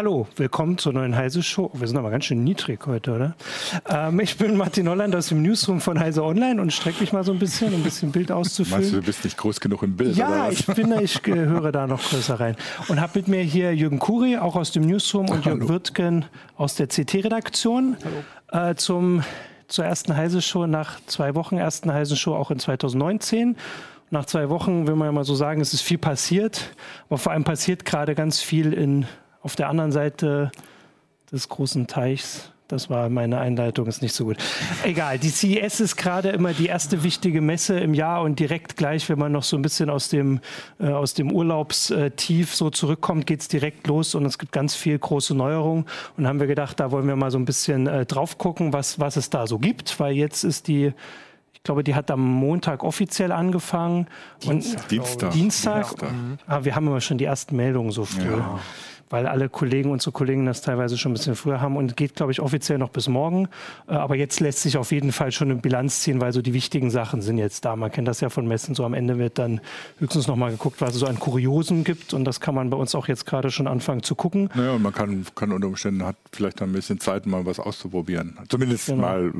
Hallo, willkommen zur neuen Heise Show. Wir sind aber ganz schön niedrig heute, oder? Ähm, ich bin Martin Holland aus dem Newsroom von Heise Online und strecke mich mal so ein bisschen, um ein bisschen Bild auszufüllen. Meinst du, du bist nicht groß genug im Bild? Ja, ich bin, ich höre da noch größer rein. Und habe mit mir hier Jürgen Kuri, auch aus dem Newsroom, und Jürgen Wirtgen aus der CT-Redaktion äh, zum zur ersten Heise Show nach zwei Wochen ersten Heise Show auch in 2019. Nach zwei Wochen will man ja mal so sagen, es ist viel passiert, aber vor allem passiert gerade ganz viel in auf der anderen Seite des großen Teichs. Das war meine Einleitung, ist nicht so gut. Egal, die CES ist gerade immer die erste wichtige Messe im Jahr und direkt gleich, wenn man noch so ein bisschen aus dem, äh, aus dem Urlaubstief so zurückkommt, geht es direkt los und es gibt ganz viel große Neuerungen. Und haben wir gedacht, da wollen wir mal so ein bisschen äh, drauf gucken, was, was es da so gibt, weil jetzt ist die ich glaube, die hat am Montag offiziell angefangen. Dienstag. Und Dienstag. Dienstag. Dienstag. Ah, wir haben immer schon die ersten Meldungen so früh. Ja weil alle Kollegen, unsere Kollegen das teilweise schon ein bisschen früher haben und geht, glaube ich, offiziell noch bis morgen. Äh, aber jetzt lässt sich auf jeden Fall schon eine Bilanz ziehen, weil so die wichtigen Sachen sind jetzt da. Man kennt das ja von Messen, so am Ende wird dann höchstens noch mal geguckt, was es so an Kuriosen gibt und das kann man bei uns auch jetzt gerade schon anfangen zu gucken. Naja, und man kann, kann unter Umständen hat vielleicht ein bisschen Zeit, mal was auszuprobieren. Zumindest genau. mal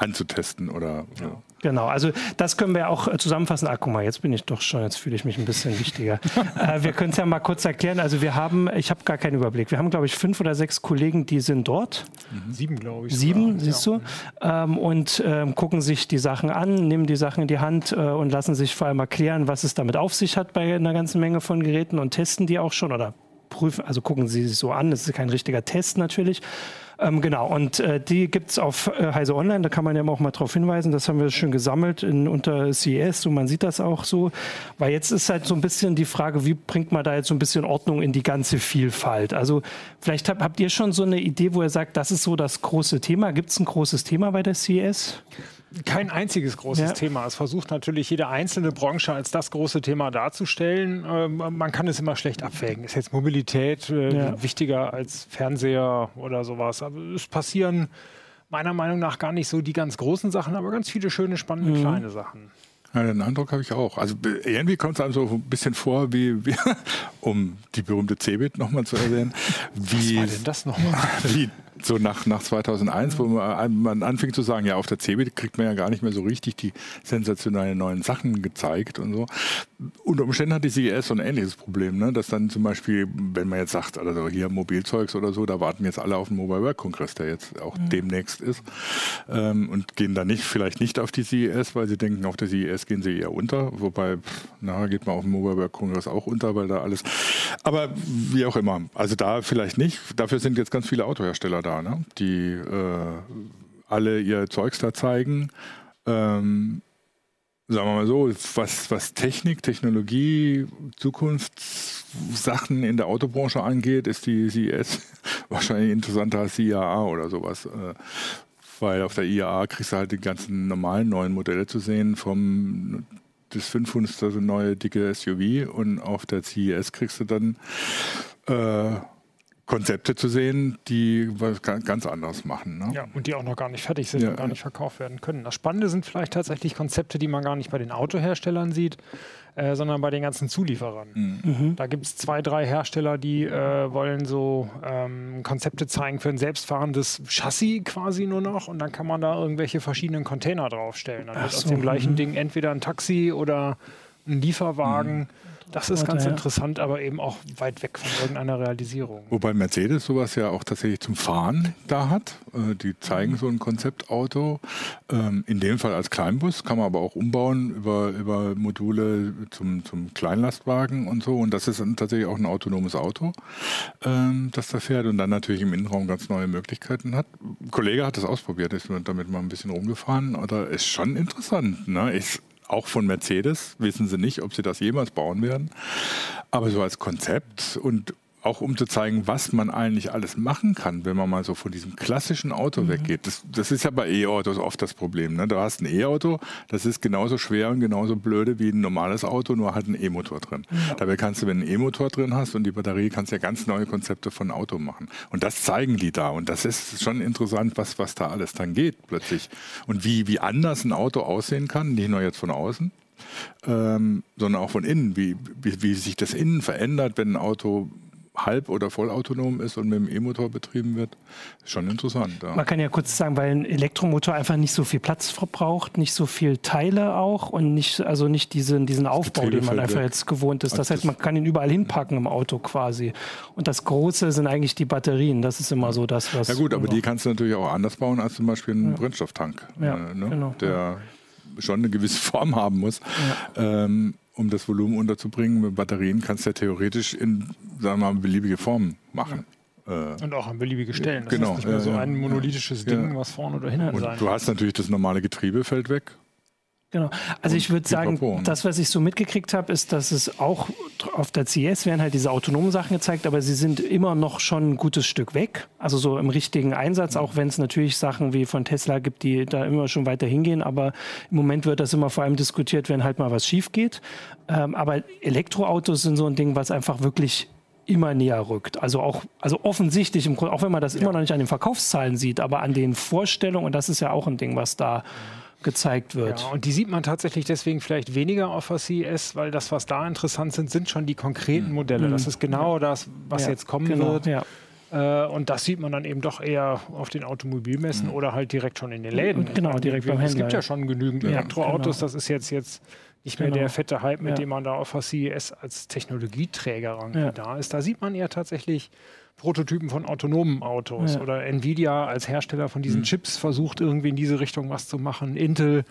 anzutesten oder ja. Genau, also das können wir auch äh, zusammenfassen. Ah, guck mal, jetzt bin ich doch schon, jetzt fühle ich mich ein bisschen wichtiger. äh, wir können es ja mal kurz erklären. Also wir haben, ich habe gar keinen Überblick. Wir haben, glaube ich, fünf oder sechs Kollegen, die sind dort. Mhm. Sieben, glaube ich. Sieben, sogar. siehst ja. du. Ähm, und ähm, gucken sich die Sachen an, nehmen die Sachen in die Hand äh, und lassen sich vor allem erklären, was es damit auf sich hat bei einer ganzen Menge von Geräten und testen die auch schon oder prüfen, also gucken sie sich so an. Das ist kein richtiger Test natürlich. Ähm, genau, und äh, die gibt es auf äh, Heise Online, da kann man ja auch mal darauf hinweisen. Das haben wir schon gesammelt in, unter CES und man sieht das auch so. Weil jetzt ist halt so ein bisschen die Frage, wie bringt man da jetzt so ein bisschen Ordnung in die ganze Vielfalt? Also vielleicht hab, habt ihr schon so eine Idee, wo ihr sagt, das ist so das große Thema. Gibt es ein großes Thema bei der CES? Kein einziges großes ja. Thema. Es versucht natürlich jede einzelne Branche als das große Thema darzustellen. Ähm, man kann es immer schlecht abwägen. Ist jetzt Mobilität äh, ja. wichtiger als Fernseher oder sowas? Aber es passieren meiner Meinung nach gar nicht so die ganz großen Sachen, aber ganz viele schöne, spannende mhm. kleine Sachen. Ja, den Eindruck habe ich auch. Also irgendwie kommt es einem so ein bisschen vor, wie, wie um die berühmte Cebit nochmal zu erwähnen. Wie, Was war denn das nochmal? Wie so nach, nach 2001, wo man, man anfing zu sagen, ja, auf der CeBIT kriegt man ja gar nicht mehr so richtig die sensationellen neuen Sachen gezeigt und so. Unter Umständen hat die CES so ein ähnliches Problem, ne? dass dann zum Beispiel, wenn man jetzt sagt, also hier Mobilzeugs oder so, da warten jetzt alle auf den Mobile Work Kongress, der jetzt auch mhm. demnächst ist ähm, und gehen dann nicht, vielleicht nicht auf die CES, weil sie denken, auf der CES gehen sie eher unter, wobei, nachher geht man auf den Mobile Work Kongress auch unter, weil da alles, aber wie auch immer, also da vielleicht nicht, dafür sind jetzt ganz viele Autohersteller da da, ne? die äh, alle ihr Zeugs da zeigen. Ähm, sagen wir mal so, was, was Technik, Technologie, Zukunftssachen in der Autobranche angeht, ist die CES wahrscheinlich interessanter als die IAA oder sowas. Äh, weil auf der IAA kriegst du halt die ganzen normalen neuen Modelle zu sehen, vom das 500. neue dicke SUV und auf der CES kriegst du dann äh, Konzepte zu sehen, die was ganz anderes machen. Ne? Ja, und die auch noch gar nicht fertig sind ja. und gar nicht verkauft werden können. Das Spannende sind vielleicht tatsächlich Konzepte, die man gar nicht bei den Autoherstellern sieht, äh, sondern bei den ganzen Zulieferern. Mhm. mhm. Da gibt es zwei, drei Hersteller, die äh, wollen so ähm, Konzepte zeigen für ein selbstfahrendes Chassis quasi nur noch und dann kann man da irgendwelche verschiedenen Container draufstellen. Dann wird so, aus dem gleichen mhm. Ding entweder ein Taxi oder ein Lieferwagen. Mhm. Das ist ganz interessant, aber eben auch weit weg von irgendeiner Realisierung. Wobei Mercedes sowas ja auch tatsächlich zum Fahren da hat. Äh, die zeigen so ein Konzeptauto. Ähm, in dem Fall als Kleinbus, kann man aber auch umbauen über, über Module zum, zum Kleinlastwagen und so. Und das ist tatsächlich auch ein autonomes Auto, ähm, das da fährt und dann natürlich im Innenraum ganz neue Möglichkeiten hat. Ein Kollege hat das ausprobiert, ist damit mal ein bisschen rumgefahren. Oder ist schon interessant. Ne? Ist auch von Mercedes. Wissen sie nicht, ob sie das jemals bauen werden. Aber so als Konzept und auch um zu zeigen, was man eigentlich alles machen kann, wenn man mal so von diesem klassischen Auto mhm. weggeht. Das, das, ist ja bei E-Autos oft das Problem. Ne? Du hast ein E-Auto, das ist genauso schwer und genauso blöde wie ein normales Auto, nur halt ein E-Motor drin. Ja. Dabei kannst du, wenn du einen E-Motor drin hast und die Batterie, kannst du ja ganz neue Konzepte von Auto machen. Und das zeigen die da. Und das ist schon interessant, was, was da alles dann geht plötzlich. Und wie, wie anders ein Auto aussehen kann, nicht nur jetzt von außen, ähm, sondern auch von innen, wie, wie, wie sich das innen verändert, wenn ein Auto halb- oder vollautonom ist und mit dem E-Motor betrieben wird, ist schon interessant. Ja. Man kann ja kurz sagen, weil ein Elektromotor einfach nicht so viel Platz verbraucht, nicht so viel Teile auch und nicht, also nicht diesen, diesen Aufbau, den man einfach weg. jetzt gewohnt ist. Das heißt, man kann ihn überall hinpacken im Auto quasi. Und das Große sind eigentlich die Batterien. Das ist immer so das, was. Ja gut, aber die kannst du natürlich auch anders bauen als zum Beispiel einen ja. Brennstofftank, ja, äh, ne? genau. der schon eine gewisse Form haben muss. Ähm, um das Volumen unterzubringen. Mit Batterien kannst du ja theoretisch in, sagen wir mal, beliebige Formen machen. Ja. Äh, und auch an beliebige Stellen. Das genau. ist nicht mehr so ein monolithisches Ding, was vorne oder hinten und sein Du hast natürlich das normale Getriebefeld weg. Genau. Also ich würde sagen, das, was ich so mitgekriegt habe, ist, dass es auch auf der CS werden halt diese autonomen Sachen gezeigt, aber sie sind immer noch schon ein gutes Stück weg. Also so im richtigen Einsatz, auch wenn es natürlich Sachen wie von Tesla gibt, die da immer schon weiter hingehen. Aber im Moment wird das immer vor allem diskutiert, wenn halt mal was schief geht. Ähm, aber Elektroautos sind so ein Ding, was einfach wirklich immer näher rückt. Also auch, also offensichtlich, im Grunde, auch wenn man das ja. immer noch nicht an den Verkaufszahlen sieht, aber an den Vorstellungen, und das ist ja auch ein Ding, was da gezeigt wird. Ja, und die sieht man tatsächlich deswegen vielleicht weniger auf der CES, weil das, was da interessant sind, sind schon die konkreten mhm. Modelle. Mhm. Das ist genau das, was ja, jetzt kommen genau, wird. Ja. Äh, und das sieht man dann eben doch eher auf den Automobilmessen mhm. oder halt direkt schon in den Läden. Und genau, direkt beim Händler. Es gibt ja schon genügend Elektroautos. Genau. Das ist jetzt, jetzt nicht mehr genau. der fette Hype, mit dem man da auf der CES als Technologieträger rangeht. Da ist. Da sieht man eher tatsächlich Prototypen von autonomen Autos ja. oder Nvidia als Hersteller von diesen mhm. Chips versucht irgendwie in diese Richtung was zu machen. Intel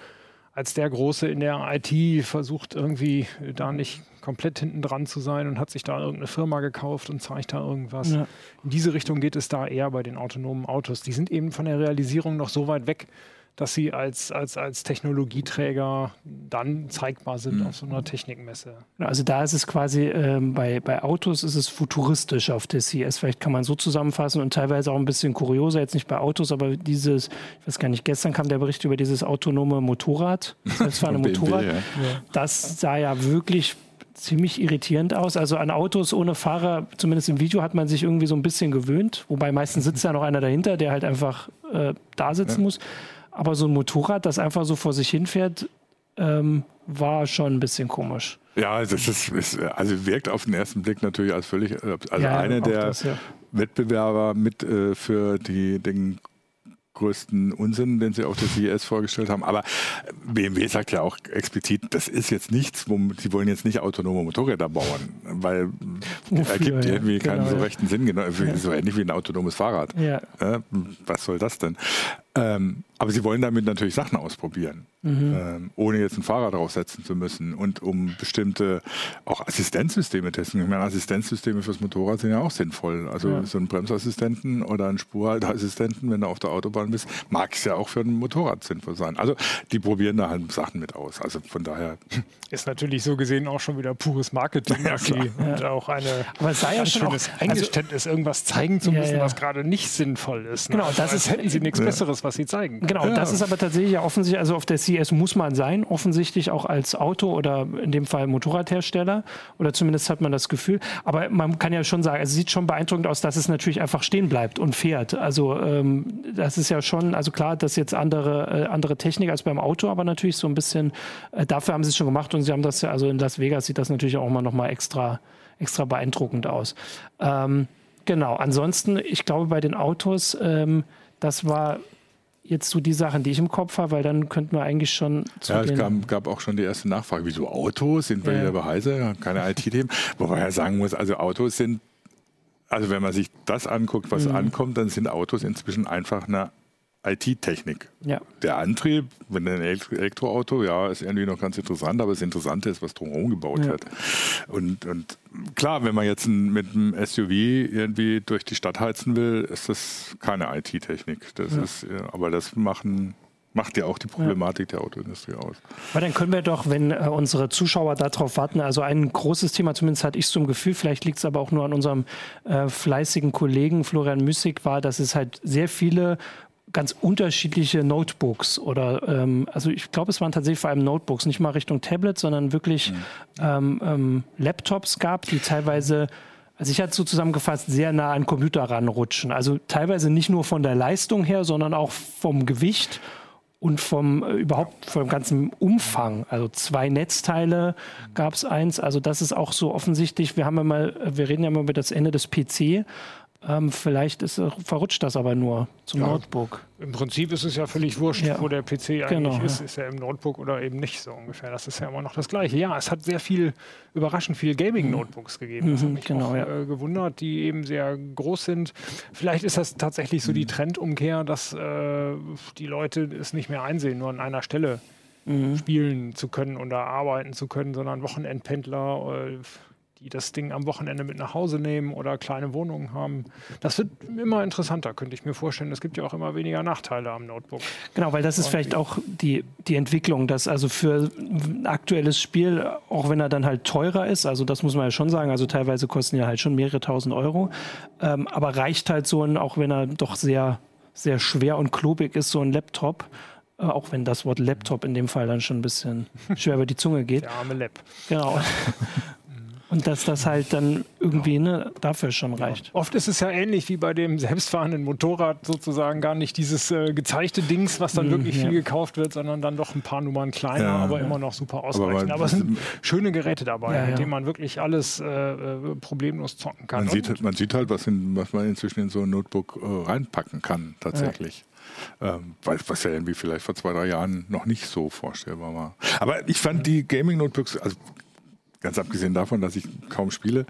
als der Große in der IT versucht irgendwie da nicht komplett hinten dran zu sein und hat sich da irgendeine Firma gekauft und zeigt da irgendwas. Ja. In diese Richtung geht es da eher bei den autonomen Autos. Die sind eben von der Realisierung noch so weit weg, dass sie als, als, als Technologieträger dann zeigbar sind mhm. auf so einer Technikmesse. Also da ist es quasi, ähm, bei, bei Autos ist es futuristisch auf der CES, vielleicht kann man so zusammenfassen und teilweise auch ein bisschen kurioser, jetzt nicht bei Autos, aber dieses, ich weiß gar nicht, gestern kam der Bericht über dieses autonome Motorrad, das war ein Motorrad, ja. das sah ja wirklich ziemlich irritierend aus. Also an Autos ohne Fahrer, zumindest im Video, hat man sich irgendwie so ein bisschen gewöhnt. Wobei meistens sitzt ja noch einer dahinter, der halt einfach äh, da sitzen ja. muss. Aber so ein Motorrad, das einfach so vor sich hinfährt, ähm, war schon ein bisschen komisch. Ja, also es ist, ist, also wirkt auf den ersten Blick natürlich als völlig, äh, also ja, eine der das, ja. Wettbewerber mit äh, für die, den größten Unsinn, den sie auf der CES vorgestellt haben. Aber BMW sagt ja auch explizit, das ist jetzt nichts, wo, sie wollen jetzt nicht autonome Motorräder bauen, weil Wofür, ergibt ja, irgendwie genau, keinen so rechten Sinn, genau, ja. so ähnlich wie ein autonomes Fahrrad. Äh, was soll das denn? Ähm, aber sie wollen damit natürlich Sachen ausprobieren, mhm. ähm, ohne jetzt ein Fahrrad draufsetzen zu müssen und um bestimmte auch Assistenzsysteme testen. Ich meine, Assistenzsysteme fürs Motorrad sind ja auch sinnvoll. Also ja. so ein Bremsassistenten oder ein Spurhalteassistenten, wenn du auf der Autobahn bist, mag es ja auch für ein Motorrad sinnvoll sein. Also die probieren da halt Sachen mit aus. Also von daher. Ist natürlich so gesehen auch schon wieder pures Marketing ja, und auch eine, Aber es sei ja schon auch, Eingeständnis, also, irgendwas zeigen zu müssen, was gerade nicht sinnvoll ist. Ne? Genau, das ist, hätten sie nichts Besseres, was sie zeigen. Genau, ja. das ist aber tatsächlich ja offensichtlich, also auf der CS muss man sein, offensichtlich auch als Auto- oder in dem Fall Motorradhersteller oder zumindest hat man das Gefühl. Aber man kann ja schon sagen, es sieht schon beeindruckend aus, dass es natürlich einfach stehen bleibt und fährt. Also ähm, das ist ja schon, also klar, das ist jetzt andere, äh, andere Technik als beim Auto, aber natürlich so ein bisschen, äh, dafür haben sie es schon gemacht und sie haben das ja, also in Las Vegas sieht das natürlich auch immer noch mal extra, extra beeindruckend aus. Ähm, genau, ansonsten, ich glaube bei den Autos, ähm, das war jetzt so die Sachen, die ich im Kopf habe, weil dann könnten wir eigentlich schon zu Ja, es gab, gab, auch schon die erste Nachfrage, wieso Autos? Sind wir ja. wieder bei Heise? Keine IT-Themen. Wobei er sagen muss, also Autos sind, also wenn man sich das anguckt, was mhm. ankommt, dann sind Autos inzwischen einfach eine IT-Technik. Ja. Der Antrieb, wenn ein Elektroauto, ja, ist irgendwie noch ganz interessant, aber das Interessante ist, was drumherum gebaut ja. wird. Und, und klar, wenn man jetzt mit einem SUV irgendwie durch die Stadt heizen will, ist das keine IT-Technik. Das ja. ist, aber das machen macht ja auch die Problematik ja. der Autoindustrie aus. Aber dann können wir doch, wenn äh, unsere Zuschauer darauf warten, also ein großes Thema, zumindest hatte ich so ein Gefühl, vielleicht liegt es aber auch nur an unserem äh, fleißigen Kollegen Florian Müssig, war, dass es halt sehr viele ganz unterschiedliche Notebooks oder ähm, also ich glaube, es waren tatsächlich vor allem Notebooks, nicht mal Richtung Tablet, sondern wirklich mhm. ähm, ähm, Laptops gab, die teilweise also ich hatte so zusammengefasst, sehr nah an Computer ranrutschen. Also teilweise nicht nur von der Leistung her, sondern auch vom Gewicht und vom äh, überhaupt vom ganzen Umfang. Also zwei Netzteile gab es eins. Also das ist auch so offensichtlich. Wir haben ja mal, wir reden ja mal über das Ende des PC. Ähm, vielleicht ist, verrutscht das aber nur zum ja, Notebook. Im Prinzip ist es ja völlig wurscht, ja. wo der PC eigentlich genau, ist. Ja. Ist er im Notebook oder eben nicht so ungefähr. Das ist ja immer noch das Gleiche. Ja, es hat sehr viel, überraschend viel Gaming-Notebooks gegeben. Das mhm, hat mich genau, auch, äh, gewundert, die eben sehr groß sind. Vielleicht ist das tatsächlich so die mhm. Trendumkehr, dass äh, die Leute es nicht mehr einsehen, nur an einer Stelle mhm. spielen zu können oder arbeiten zu können, sondern Wochenendpendler. Äh, die das Ding am Wochenende mit nach Hause nehmen oder kleine Wohnungen haben. Das wird immer interessanter, könnte ich mir vorstellen. Es gibt ja auch immer weniger Nachteile am Notebook. Genau, weil das ist vielleicht auch die, die Entwicklung, dass also für ein aktuelles Spiel, auch wenn er dann halt teurer ist, also das muss man ja schon sagen, also teilweise kosten ja halt schon mehrere tausend Euro, ähm, aber reicht halt so ein, auch wenn er doch sehr, sehr schwer und klobig ist, so ein Laptop, äh, auch wenn das Wort Laptop in dem Fall dann schon ein bisschen schwer über die Zunge geht. Der arme Lab. Genau. Und dass das halt dann irgendwie ne, dafür schon reicht. Ja. Oft ist es ja ähnlich wie bei dem selbstfahrenden Motorrad sozusagen gar nicht dieses äh, gezeigte Dings, was dann mhm, wirklich ja. viel gekauft wird, sondern dann doch ein paar Nummern kleiner, ja, aber immer noch super ausreichend. Aber, aber es sind schöne Geräte dabei, mit denen man wirklich alles äh, äh, problemlos zocken kann. Man sieht, man sieht, halt, was, in, was, man inzwischen in so ein Notebook äh, reinpacken kann, tatsächlich. Ähm, was ja irgendwie vielleicht vor zwei, drei Jahren noch nicht so vorstellbar war. Aber ich fand die Gaming-Notebooks, also ganz abgesehen davon, dass ich kaum spiele,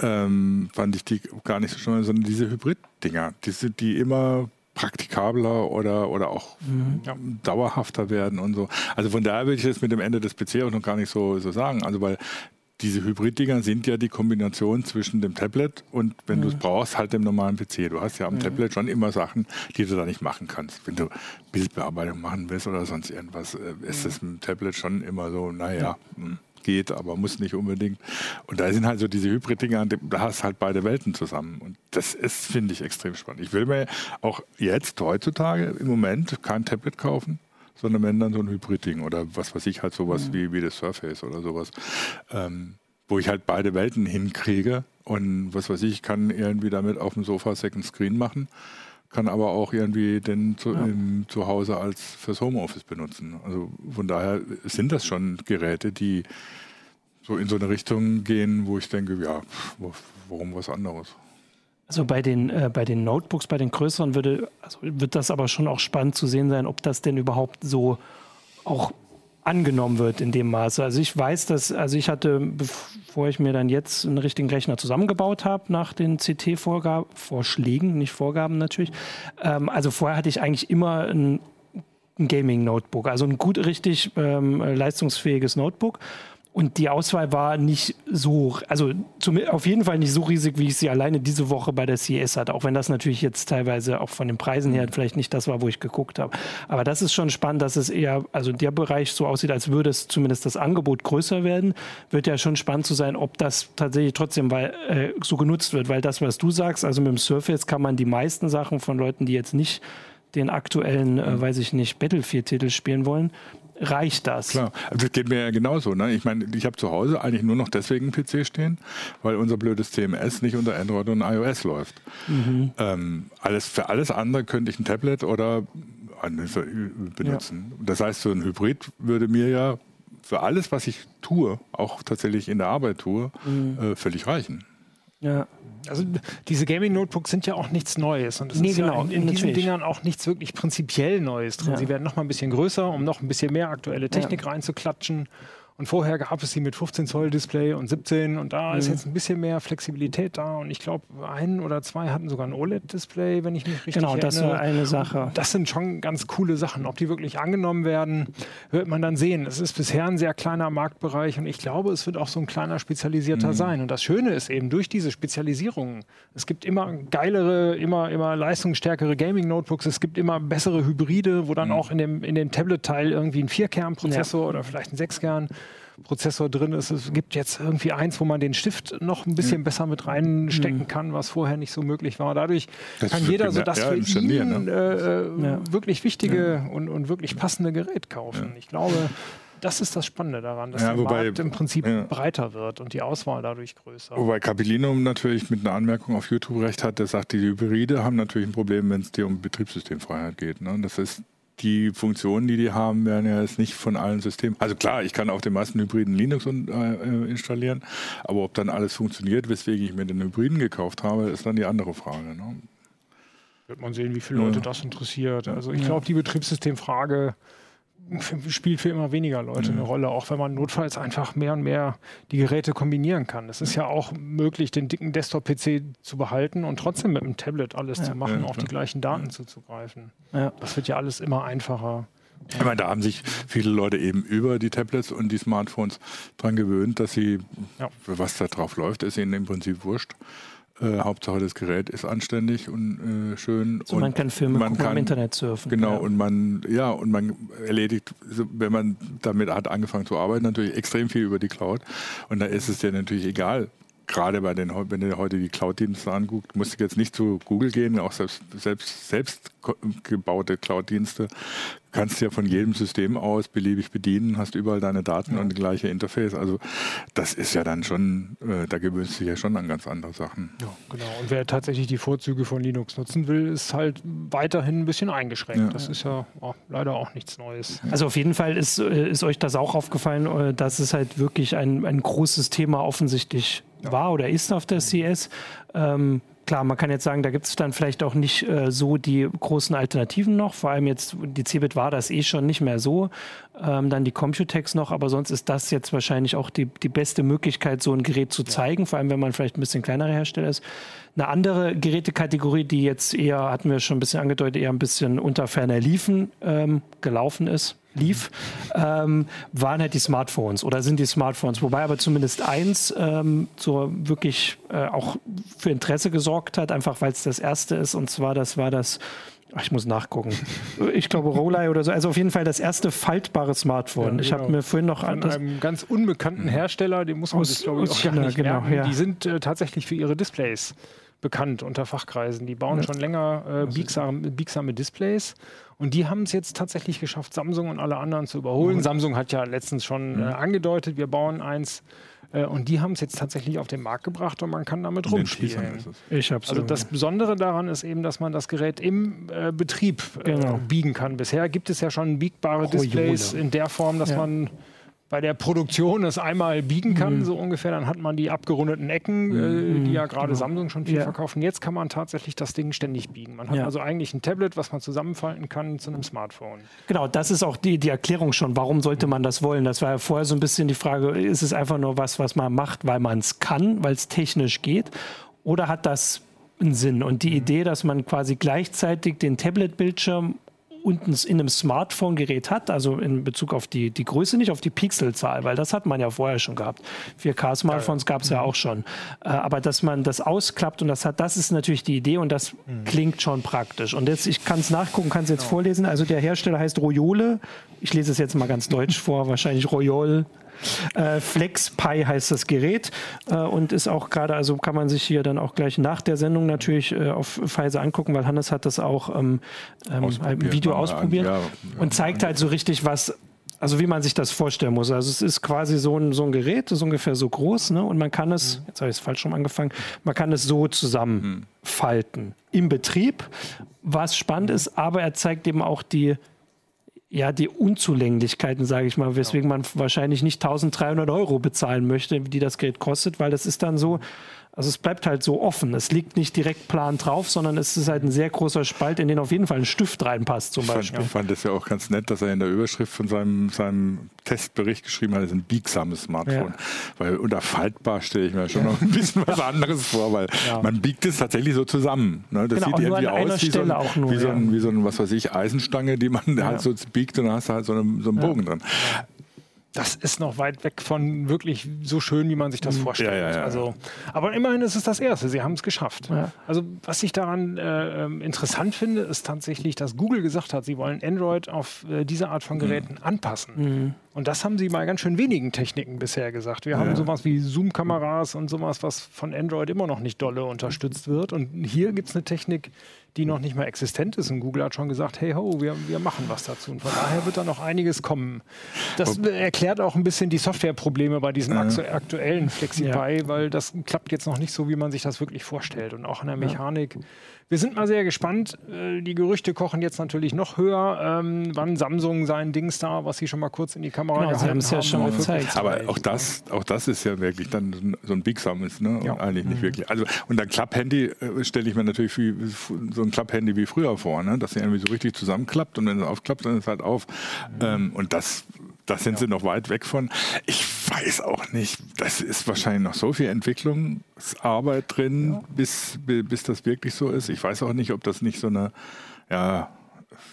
ähm, fand ich die gar nicht so schön, sondern diese Hybrid-Dinger, die, die immer praktikabler oder, oder auch mhm. ja, dauerhafter werden und so. Also von daher würde ich das mit dem Ende des PC auch noch gar nicht so, so sagen. Also weil diese Hybrid-Dinger sind ja die Kombination zwischen dem Tablet und, wenn mhm. du es brauchst, halt dem normalen PC. Du hast ja am mhm. Tablet schon immer Sachen, die du da nicht machen kannst. Wenn du Bildbearbeitung machen willst oder sonst irgendwas, äh, ist das mit dem Tablet schon immer so, naja. Ja. Geht, aber muss nicht unbedingt. Und da sind halt so diese Hybrid-Dinger, da hast halt beide Welten zusammen. Und das ist, finde ich, extrem spannend. Ich will mir auch jetzt, heutzutage, im Moment kein Tablet kaufen, sondern wenn dann so ein Hybrid-Ding oder was weiß ich, halt sowas mhm. wie, wie das Surface oder sowas. Ähm, wo ich halt beide Welten hinkriege und was weiß ich, kann irgendwie damit auf dem Sofa Second Screen machen kann aber auch irgendwie den zu, ja. im, zu Hause als fürs Homeoffice benutzen. Also von daher sind das schon Geräte, die so in so eine Richtung gehen, wo ich denke, ja, warum was anderes? Also bei den, äh, bei den Notebooks, bei den größeren würde, also wird das aber schon auch spannend zu sehen sein, ob das denn überhaupt so auch angenommen wird in dem Maße. Also ich weiß, dass, also ich hatte, bevor ich mir dann jetzt einen richtigen Rechner zusammengebaut habe, nach den CT-Vorschlägen, nicht Vorgaben natürlich, ähm, also vorher hatte ich eigentlich immer ein, ein Gaming-Notebook, also ein gut, richtig ähm, leistungsfähiges Notebook. Und die Auswahl war nicht so, also zum, auf jeden Fall nicht so riesig, wie ich sie alleine diese Woche bei der CES hatte. Auch wenn das natürlich jetzt teilweise auch von den Preisen her vielleicht nicht das war, wo ich geguckt habe. Aber das ist schon spannend, dass es eher, also der Bereich so aussieht, als würde es zumindest das Angebot größer werden. Wird ja schon spannend zu sein, ob das tatsächlich trotzdem weil, äh, so genutzt wird. Weil das, was du sagst, also mit dem Surface kann man die meisten Sachen von Leuten, die jetzt nicht den aktuellen, äh, weiß ich nicht, Battlefield-Titel spielen wollen, reicht das. Klar, also das geht mir ja genauso. Ne? Ich meine, ich habe zu Hause eigentlich nur noch deswegen einen PC stehen, weil unser blödes CMS nicht unter Android und iOS läuft. Mhm. Ähm, alles, für alles andere könnte ich ein Tablet oder benutzen. Ja. Das heißt, so ein Hybrid würde mir ja für alles, was ich tue, auch tatsächlich in der Arbeit tue, mhm. äh, völlig reichen. Ja. Also diese Gaming-Notebooks sind ja auch nichts Neues und es nee, ist genau, ja in, in diesen Dingern auch nichts wirklich prinzipiell Neues drin. Ja. Sie werden noch mal ein bisschen größer, um noch ein bisschen mehr aktuelle Technik ja. reinzuklatschen. Und vorher gab es sie mit 15 Zoll Display und 17 und da mhm. ist jetzt ein bisschen mehr Flexibilität da. Und ich glaube, ein oder zwei hatten sogar ein OLED-Display, wenn ich mich richtig genau, erinnere. Genau, das war eine Sache. Das sind schon ganz coole Sachen. Ob die wirklich angenommen werden, wird man dann sehen. Es ist bisher ein sehr kleiner Marktbereich und ich glaube, es wird auch so ein kleiner spezialisierter mhm. sein. Und das Schöne ist eben durch diese Spezialisierung, es gibt immer geilere, immer, immer leistungsstärkere Gaming-Notebooks, es gibt immer bessere Hybride, wo dann mhm. auch in dem, in dem Tablet-Teil irgendwie ein Vierkern-Prozessor ja. oder vielleicht ein Sechskern Prozessor drin ist. Es gibt jetzt irgendwie eins, wo man den Stift noch ein bisschen ja. besser mit reinstecken mhm. kann, was vorher nicht so möglich war. Dadurch das kann jeder so das ja, für ihn ne? äh, ja. wirklich wichtige und, und wirklich passende Gerät kaufen. Ich glaube, das ist das Spannende daran, dass ja, der wobei, Markt im Prinzip ja. breiter wird und die Auswahl dadurch größer. Wobei Capillinum natürlich mit einer Anmerkung auf YouTube recht hat, der sagt, die Hybride haben natürlich ein Problem, wenn es dir um Betriebssystemfreiheit geht. Ne? Das ist die Funktionen, die die haben, werden ja jetzt nicht von allen Systemen. Also klar, ich kann auf den meisten Hybriden Linux äh, äh, installieren, aber ob dann alles funktioniert, weswegen ich mir den Hybriden gekauft habe, ist dann die andere Frage. Ne? Wird man sehen, wie viele Leute ja. das interessiert. Also ich glaube, die Betriebssystemfrage spielt für immer weniger Leute eine Rolle, auch wenn man notfalls einfach mehr und mehr die Geräte kombinieren kann. Es ist ja auch möglich, den dicken Desktop-PC zu behalten und trotzdem mit dem Tablet alles ja. zu machen, auf die gleichen Daten zuzugreifen. Das wird ja alles immer einfacher. Ich meine, da haben sich viele Leute eben über die Tablets und die Smartphones dran gewöhnt, dass sie, ja. was da drauf läuft, ist ihnen im Prinzip wurscht. Äh, Hauptsache das Gerät ist anständig und äh, schön. So, und man kann Filme man kann, im Internet surfen. Genau, ja. und man, ja, und man erledigt, wenn man damit hat angefangen zu arbeiten, natürlich extrem viel über die Cloud. Und da ist es dir natürlich egal, gerade bei den, wenn du heute die Cloud-Dienste anguckst, musst du jetzt nicht zu Google gehen, auch selbst, selbst, selbst gebaute Cloud-Dienste kannst du ja von jedem System aus beliebig bedienen, hast überall deine Daten ja. und die gleiche Interface. Also das ist ja dann schon, äh, da gewöhnst du dich ja schon an ganz andere Sachen. Ja, genau. Und wer tatsächlich die Vorzüge von Linux nutzen will, ist halt weiterhin ein bisschen eingeschränkt. Ja. Das ist ja oh, leider auch nichts Neues. Also auf jeden Fall ist, äh, ist euch das auch aufgefallen, äh, dass es halt wirklich ein, ein großes Thema offensichtlich ja. war oder ist auf der CS. Ähm, klar, man kann jetzt sagen, da gibt es dann vielleicht auch nicht äh, so die großen Alternativen noch. Vor allem jetzt, die Cebit war das eh schon nicht mehr so. Ähm, dann die Computex noch, aber sonst ist das jetzt wahrscheinlich auch die, die beste Möglichkeit, so ein Gerät zu zeigen, vor allem wenn man vielleicht ein bisschen kleinerer Hersteller ist. Eine andere Gerätekategorie, die jetzt eher, hatten wir schon ein bisschen angedeutet, eher ein bisschen unter ferner Liefen ähm, gelaufen ist, lief, ähm, waren halt die Smartphones oder sind die Smartphones. Wobei aber zumindest eins ähm, so wirklich äh, auch für Interesse gesorgt hat, einfach weil es das erste ist. Und zwar, das war das Ach, ich muss nachgucken. Ich glaube Rolei oder so. Also auf jeden Fall das erste faltbare Smartphone. Ja, ich habe genau. mir vorhin noch an einem ganz unbekannten Hersteller, den muss man aus, sich glaube ich auch China, nicht genau, merken. Ja. Die sind äh, tatsächlich für ihre Displays bekannt unter Fachkreisen. Die bauen ja. schon länger äh, biegsame, biegsame Displays und die haben es jetzt tatsächlich geschafft, Samsung und alle anderen zu überholen. Mhm. Samsung hat ja letztens schon mhm. äh, angedeutet, wir bauen eins. Äh, und die haben es jetzt tatsächlich auf den Markt gebracht und man kann damit rumspielen. Ich hab's also das Besondere daran ist eben, dass man das Gerät im äh, Betrieb äh, genau. biegen kann. Bisher gibt es ja schon biegbare Displays in der Form, dass ja. man bei der Produktion es einmal biegen kann, mhm. so ungefähr, dann hat man die abgerundeten Ecken, äh, mhm. die ja gerade genau. Samsung schon viel ja. verkaufen. Jetzt kann man tatsächlich das Ding ständig biegen. Man hat ja. also eigentlich ein Tablet, was man zusammenfalten kann zu einem Smartphone. Genau, das ist auch die, die Erklärung schon. Warum sollte man das wollen? Das war ja vorher so ein bisschen die Frage, ist es einfach nur was, was man macht, weil man es kann, weil es technisch geht? Oder hat das einen Sinn? Und die mhm. Idee, dass man quasi gleichzeitig den Tablet-Bildschirm unten in einem Smartphone-Gerät hat, also in Bezug auf die, die Größe, nicht auf die Pixelzahl, weil das hat man ja vorher schon gehabt. 4K-Smartphones gab es ja auch schon. Äh, aber dass man das ausklappt und das hat, das ist natürlich die Idee und das mhm. klingt schon praktisch. Und jetzt, ich kann es nachgucken, kann es jetzt genau. vorlesen. Also der Hersteller heißt Royole. Ich lese es jetzt mal ganz deutsch vor, wahrscheinlich Royol äh, FlexPi heißt das Gerät äh, und ist auch gerade, also kann man sich hier dann auch gleich nach der Sendung natürlich äh, auf Pfizer angucken, weil Hannes hat das auch ähm, ähm, im Video ausprobiert ja, ja, und zeigt halt so richtig, was also wie man sich das vorstellen muss. Also es ist quasi so ein, so ein Gerät, das ist ungefähr so groß, ne? Und man kann es, mhm. jetzt habe ich es falsch schon angefangen, man kann es so zusammenfalten mhm. im Betrieb, was spannend ist, aber er zeigt eben auch die ja, die Unzulänglichkeiten, sage ich mal, weswegen man wahrscheinlich nicht 1300 Euro bezahlen möchte, die das Geld kostet, weil das ist dann so, also es bleibt halt so offen. Es liegt nicht direkt plan drauf, sondern es ist halt ein sehr großer Spalt, in den auf jeden Fall ein Stift reinpasst zum Beispiel. Ich fand, ich fand das ja auch ganz nett, dass er in der Überschrift von seinem, seinem Testbericht geschrieben hat, es ist ein biegsames Smartphone. Ja. Weil unter faltbar stelle ich mir schon noch ein bisschen was anderes vor, weil ja. man biegt es tatsächlich so zusammen. Ne? Das genau, sieht irgendwie aus wie so, ein, nur, wie, so ein, wie so ein, was weiß ich, Eisenstange, die man halt so biegt und dann hast du halt so, eine, so einen Bogen drin das ist noch weit weg von wirklich so schön, wie man sich das mhm. vorstellt. Ja, ja, ja. Also, aber immerhin ist es das Erste. Sie haben es geschafft. Also was ich daran äh, ähm, interessant finde, ist tatsächlich, dass Google gesagt hat, sie wollen Android auf äh, diese Art von mhm. Geräten mhm. anpassen. Mhm. Und das haben sie bei ganz schön wenigen Techniken bisher gesagt. Wir ja. haben sowas wie Zoom-Kameras und sowas, was von Android immer noch nicht dolle unterstützt wird. Und hier gibt es eine Technik, die noch nicht mal existent ist. Und Google hat schon gesagt, hey ho, wir, wir machen was dazu. Und von daher wird da noch einiges kommen. Das erklärt auch ein bisschen die Softwareprobleme bei diesen ja. aktuellen FlexiPy, ja. weil das klappt jetzt noch nicht so, wie man sich das wirklich vorstellt. Und auch in der Mechanik. Wir sind mal sehr gespannt. Äh, die Gerüchte kochen jetzt natürlich noch höher, ähm, wann Samsung sein Dings da, was sie schon mal kurz in die Kamera genau, gehalten sie haben. Es ja schon gezeigt. Aber auch das, auch das ist ja wirklich dann so ein Big Summons, ne? Ja. Und eigentlich nicht mhm. wirklich. Also und ein Klapphandy äh, stelle ich mir natürlich wie, so ein Klapphandy wie früher vor, ne? Dass sie irgendwie so richtig zusammenklappt und wenn es aufklappt, dann ist es halt auf. Mhm. Ähm, und das da sind ja. sie noch weit weg von. Ich weiß auch nicht. Das ist wahrscheinlich noch so viel Entwicklungsarbeit drin, ja. bis, bis das wirklich so ist. Ich weiß auch nicht, ob das nicht so eine, ja,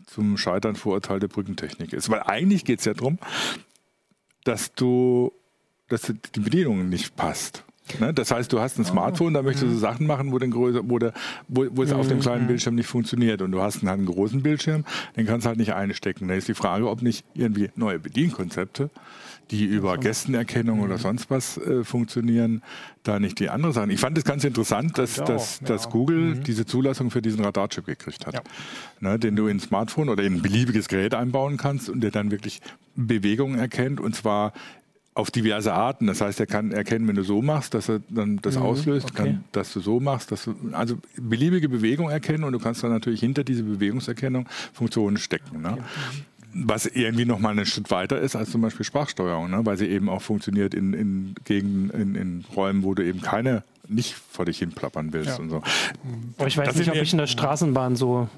zum Scheitern verurteilte Brückentechnik ist. Weil eigentlich geht es ja darum, dass du, dass die Bedienung nicht passt. Ne? Das heißt, du hast ein Smartphone, da möchtest du mhm. Sachen machen, wo, den größer, wo, der, wo, wo es auf dem kleinen mhm. Bildschirm nicht funktioniert. Und du hast einen, einen großen Bildschirm, den kannst du halt nicht einstecken. Da ist die Frage, ob nicht irgendwie neue Bedienkonzepte, die über Gästenerkennung oder mhm. sonst was äh, funktionieren, da nicht die andere Sachen. Ich fand es ganz interessant, dass, dass, dass ja. Google mhm. diese Zulassung für diesen Radarchip gekriegt hat, ja. ne, den du in ein Smartphone oder in ein beliebiges Gerät einbauen kannst und der dann wirklich Bewegungen erkennt und zwar auf diverse Arten. Das heißt, er kann erkennen, wenn du so machst, dass er dann das mhm, auslöst, okay. kann, dass du so machst, dass du, also beliebige Bewegung erkennen und du kannst dann natürlich hinter diese Bewegungserkennung Funktionen stecken. Ne? Okay. Was irgendwie noch mal einen Schritt weiter ist als zum Beispiel Sprachsteuerung, ne? weil sie eben auch funktioniert in, in Gegenden, in, in Räumen, wo du eben keine nicht vor dich hin plappern willst ja. und so. Aber ich weiß das nicht, ob ich in der Straßenbahn so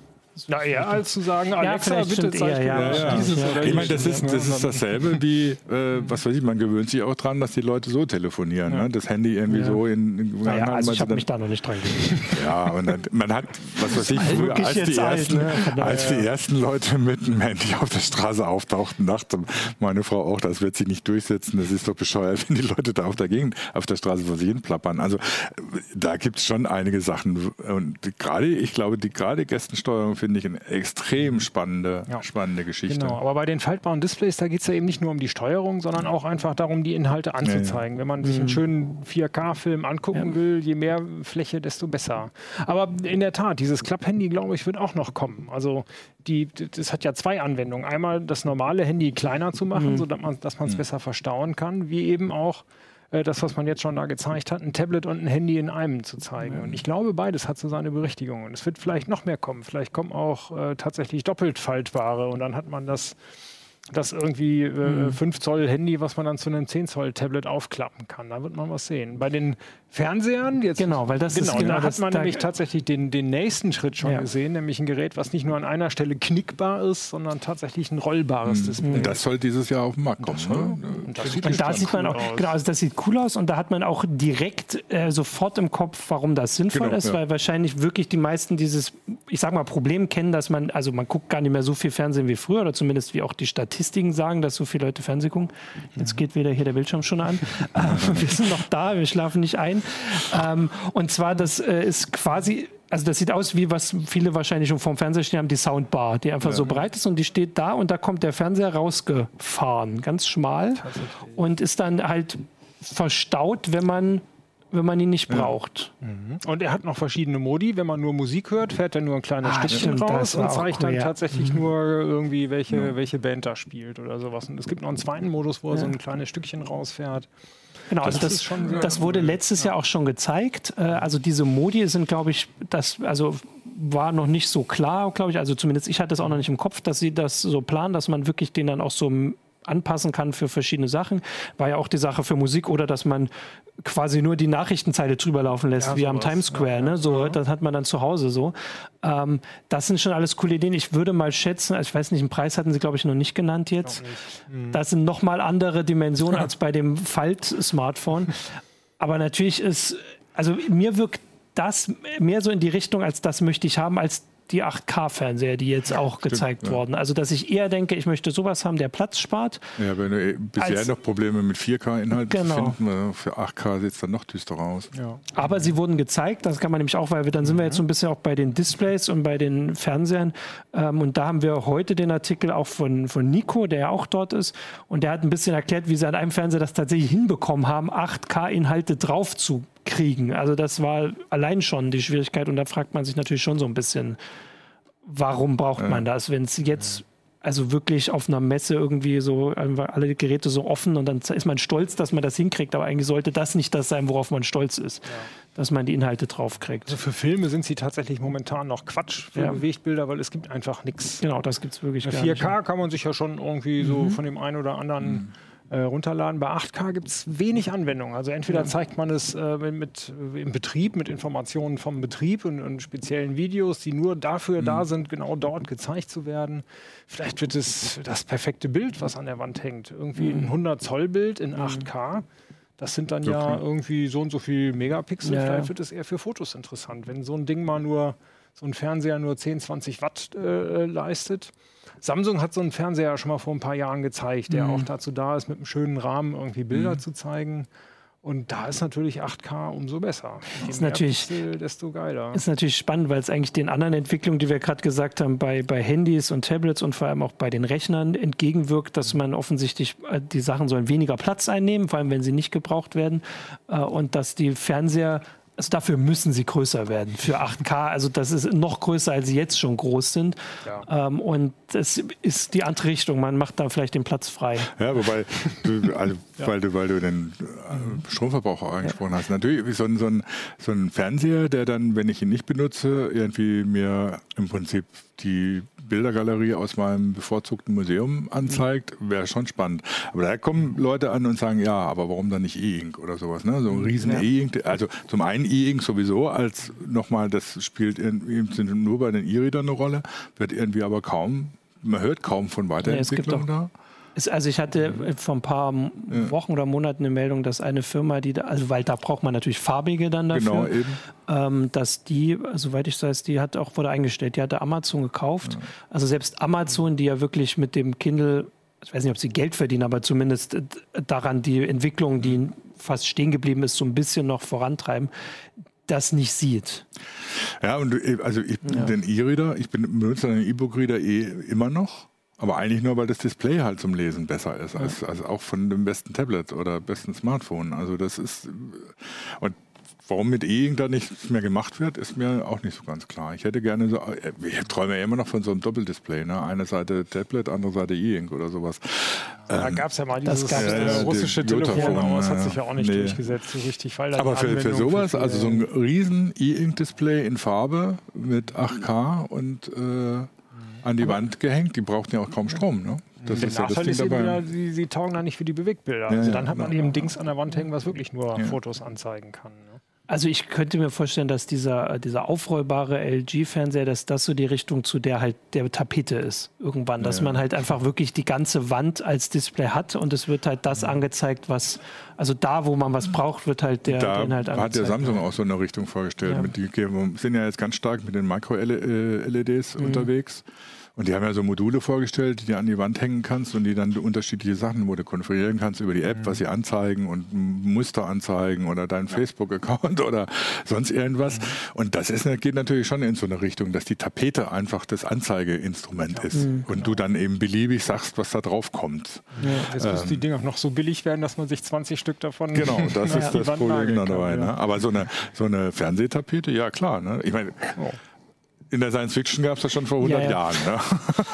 na, eher als zu sagen, Alexa, ja, bitte zeig ja, ja, dieses ja. oder Ich meine, das ist, das ist dasselbe wie, äh, was weiß ich, man gewöhnt sich auch dran, dass die Leute so telefonieren. Ne? Das Handy irgendwie so in... in naja, also ich habe mich da noch nicht dran gewöhnt. Ja, und dann, man hat, was weiß ich, früher, als, die ersten, alt, ne? als die ersten Leute mit dem Handy auf der Straße auftauchten, dachte meine Frau auch, das wird sich nicht durchsetzen, das ist doch bescheuert, wenn die Leute da auf der Gegend, auf der Straße vor sich hin plappern. Also da gibt es schon einige Sachen. Und gerade, ich glaube, die gerade Gästensteuerung für finde ich eine extrem spannende, ja. spannende Geschichte. Genau, aber bei den faltbaren Displays, da geht es ja eben nicht nur um die Steuerung, sondern auch einfach darum, die Inhalte anzuzeigen. Ja, ja. Wenn man sich einen mhm. schönen 4K-Film angucken will, je mehr Fläche, desto besser. Aber in der Tat, dieses Klapp-Handy, glaube ich, wird auch noch kommen. Also die, das hat ja zwei Anwendungen. Einmal das normale Handy kleiner zu machen, mhm. sodass man es mhm. besser verstauen kann, wie eben auch äh, das, was man jetzt schon da gezeigt hat, ein Tablet und ein Handy in einem zu zeigen. Und ich glaube, beides hat so seine Berechtigung. Und es wird vielleicht noch mehr kommen. Vielleicht kommen auch äh, tatsächlich doppelt faltbare und dann hat man das das irgendwie äh, mhm. 5 Zoll Handy, was man dann zu einem 10 Zoll Tablet aufklappen kann. Da wird man was sehen. Bei den Fernsehern, jetzt, genau, weil das genau, ist genau, da hat man da nämlich tatsächlich den, den nächsten Schritt schon ja. gesehen, nämlich ein Gerät, was nicht nur an einer Stelle knickbar ist, sondern tatsächlich ein rollbares mhm. Display. Das soll dieses Jahr auf den Markt kommen. Ne? Und, das sieht, und da sieht man cool auch, aus. genau, also das sieht cool aus und da hat man auch direkt äh, sofort im Kopf, warum das sinnvoll genau, ist, ja. weil wahrscheinlich wirklich die meisten dieses, ich sag mal, Problem kennen, dass man, also man guckt gar nicht mehr so viel Fernsehen wie früher oder zumindest wie auch die Statistiken sagen, dass so viele Leute Fernsehen gucken. Jetzt geht wieder hier der Bildschirm schon an. wir sind noch da, wir schlafen nicht ein. Ähm, und zwar, das äh, ist quasi also das sieht aus wie was viele wahrscheinlich schon vom Fernseher stehen haben, die Soundbar, die einfach ja. so breit ist und die steht da und da kommt der Fernseher rausgefahren, ganz schmal und ist dann halt verstaut, wenn man wenn man ihn nicht braucht. Ja. Mhm. Und er hat noch verschiedene Modi. Wenn man nur Musik hört, fährt er nur ein kleines ah, Stückchen raus und zeigt cool, dann ja. tatsächlich mhm. nur irgendwie, welche, welche Band da spielt oder sowas. Und es gibt noch einen zweiten Modus, wo er so ein kleines Stückchen rausfährt. Genau, das, also das, schon, das wurde letztes Jahr auch schon gezeigt. Äh, also diese Modi sind, glaube ich, das, also war noch nicht so klar, glaube ich. Also zumindest ich hatte es auch noch nicht im Kopf, dass sie das so planen, dass man wirklich den dann auch so anpassen kann für verschiedene Sachen. War ja auch die Sache für Musik oder dass man quasi nur die Nachrichtenzeile drüber laufen lässt, ja, wie am Times Square. Ja, ne? So, ja. Das hat man dann zu Hause so. Ähm, das sind schon alles coole Ideen. Ich würde mal schätzen, also ich weiß nicht, einen Preis hatten sie, glaube ich, noch nicht genannt jetzt. Nicht. Mhm. Das sind nochmal andere Dimensionen als bei dem Falt-Smartphone. Aber natürlich ist, also mir wirkt das mehr so in die Richtung, als das möchte ich haben, als die 8K-Fernseher, die jetzt auch Stimmt, gezeigt ja. wurden. Also, dass ich eher denke, ich möchte sowas haben, der Platz spart. Ja, wenn du bisher noch Probleme mit 4K-Inhalten genau. finden, für 8K sieht es dann noch düsterer aus. Ja. Aber sie wurden gezeigt, das kann man nämlich auch, weil wir, dann sind wir jetzt so ein bisschen auch bei den Displays und bei den Fernsehern. Ähm, und da haben wir heute den Artikel auch von, von Nico, der ja auch dort ist. Und der hat ein bisschen erklärt, wie sie an einem Fernseher das tatsächlich hinbekommen haben, 8K-Inhalte drauf zu kriegen. Also das war allein schon die Schwierigkeit und da fragt man sich natürlich schon so ein bisschen, warum braucht ja. man das, wenn es jetzt also wirklich auf einer Messe irgendwie so alle Geräte so offen und dann ist man stolz, dass man das hinkriegt, aber eigentlich sollte das nicht das sein, worauf man stolz ist, ja. dass man die Inhalte draufkriegt. Also für Filme sind sie tatsächlich momentan noch Quatsch für ja. Bewegtbilder, weil es gibt einfach nichts. Genau, das gibt es wirklich Bei 4K kann man sich ja schon irgendwie mhm. so von dem einen oder anderen mhm äh, runterladen. Bei 8K gibt es wenig Anwendungen. Also entweder zeigt man es äh, mit, mit, im Betrieb mit Informationen vom Betrieb und, und speziellen Videos, die nur dafür mhm. da sind, genau dort gezeigt zu werden. Vielleicht wird es das perfekte Bild, was an der Wand hängt. Irgendwie mhm. ein 100 Zoll Bild in 8K. Mhm. Das sind dann okay. ja irgendwie so und so viel Megapixel. Ja. Vielleicht wird es eher für Fotos interessant. Wenn so ein Ding mal nur, so ein Fernseher nur 10, 20 Watt äh, leistet, Samsung hat so einen Fernseher schon mal vor ein paar Jahren gezeigt, der mhm. auch dazu da ist, mit einem schönen Rahmen irgendwie Bilder mhm. zu zeigen. Und da ist natürlich 8K umso besser. Je ist natürlich, Pixel, desto geiler. Ist natürlich spannend, weil es eigentlich den anderen Entwicklungen, die wir gerade gesagt haben, bei, bei Handys und Tablets und vor allem auch bei den Rechnern entgegenwirkt, dass man offensichtlich äh, die Sachen sollen weniger Platz einnehmen, vor allem wenn sie nicht gebraucht werden. Äh, und dass die Fernseher also dafür müssen sie größer werden für 8K. Also das ist noch größer, als sie jetzt schon groß sind. Ja. Ähm, und das ist die andere Richtung. Man macht da vielleicht den Platz frei. Ja, wobei du, also, ja. weil du, weil du den äh, Stromverbrauch auch angesprochen ja. hast. Natürlich so ein, so, ein, so ein Fernseher, der dann, wenn ich ihn nicht benutze, irgendwie mir im Prinzip die Bildergalerie aus meinem bevorzugten Museum anzeigt, wäre schon spannend. Aber da kommen Leute an und sagen, ja, aber warum dann nicht E-Ink oder sowas? Ne? So ein riesen ja. E-Ink. Also zum einen E-Ink sowieso, als nochmal, das spielt in, nur bei den E-Readern eine Rolle, wird irgendwie aber kaum, man hört kaum von Weiterentwicklung ja, da. Ist, also ich hatte vor ein paar ja. Wochen oder Monaten eine Meldung, dass eine Firma, die da, also weil da braucht man natürlich farbige dann dafür, genau, ähm, dass die, soweit ich weiß, die hat auch wurde eingestellt, die hatte Amazon gekauft. Ja. Also selbst Amazon, die ja wirklich mit dem Kindle, ich weiß nicht, ob sie Geld verdienen, aber zumindest daran die Entwicklung, die fast stehen geblieben ist, so ein bisschen noch vorantreiben das nicht sieht. Ja, und also ich ja. den E-Reader, ich benutze den E-Book-Reader eh immer noch. Aber eigentlich nur, weil das Display halt zum Lesen besser ist, als, als auch von dem besten Tablet oder besten Smartphone. Also das ist und warum mit E-Ink da nichts mehr gemacht wird, ist mir auch nicht so ganz klar. Ich hätte gerne so, ich träume ja immer noch von so einem Doppeldisplay, ne? Eine Seite Tablet, andere Seite E-Ink oder sowas. Da ähm, gab es ja mal dieses das ja, russische Telefon, aber es hat sich ja auch nicht nee. durchgesetzt so richtig. Weil aber für, für sowas, für also so ein riesen E-Ink-Display in Farbe mit 8K und äh, an die Aber Wand gehängt. Die brauchten ja auch kaum Strom. Ne? Das der ist Nachteil ja das ist dabei. Eben, sie, sie taugen da nicht für die Bewegtbilder. Ja, also dann hat man eben Dings an der Wand hängen, was wirklich nur Fotos anzeigen kann. Ne? Also ich könnte mir vorstellen, dass dieser, dieser aufrollbare LG-Fernseher, dass das so die Richtung zu der halt der Tapete ist irgendwann, dass ja. man halt einfach wirklich die ganze Wand als Display hat und es wird halt das ja. angezeigt, was, also da, wo man was braucht, wird halt der, da Inhalt angezeigt. hat der Samsung auch so eine Richtung vorgestellt. Ja. Mit die sind ja jetzt ganz stark mit den Makro-LEDs mhm. unterwegs. Und die haben ja so Module vorgestellt, die du an die Wand hängen kannst und die dann unterschiedliche Sachen, wo du konfigurieren kannst über die App, mhm. was sie anzeigen und Muster anzeigen oder deinen ja. Facebook-Account oder sonst irgendwas. Mhm. Und das ist, geht natürlich schon in so eine Richtung, dass die Tapete einfach das Anzeigeinstrument ja. ist mhm. und du dann eben beliebig sagst, was da drauf kommt. Ja, jetzt ähm, müssen die Dinger noch so billig werden, dass man sich 20 Stück davon Genau, das ist das Problem dabei. Ne? Aber so eine, so eine Fernsehtapete, ja klar. Ne? Ich meine, oh in der Science Fiction gab es das schon vor 100 ja, ja. Jahren. Ne?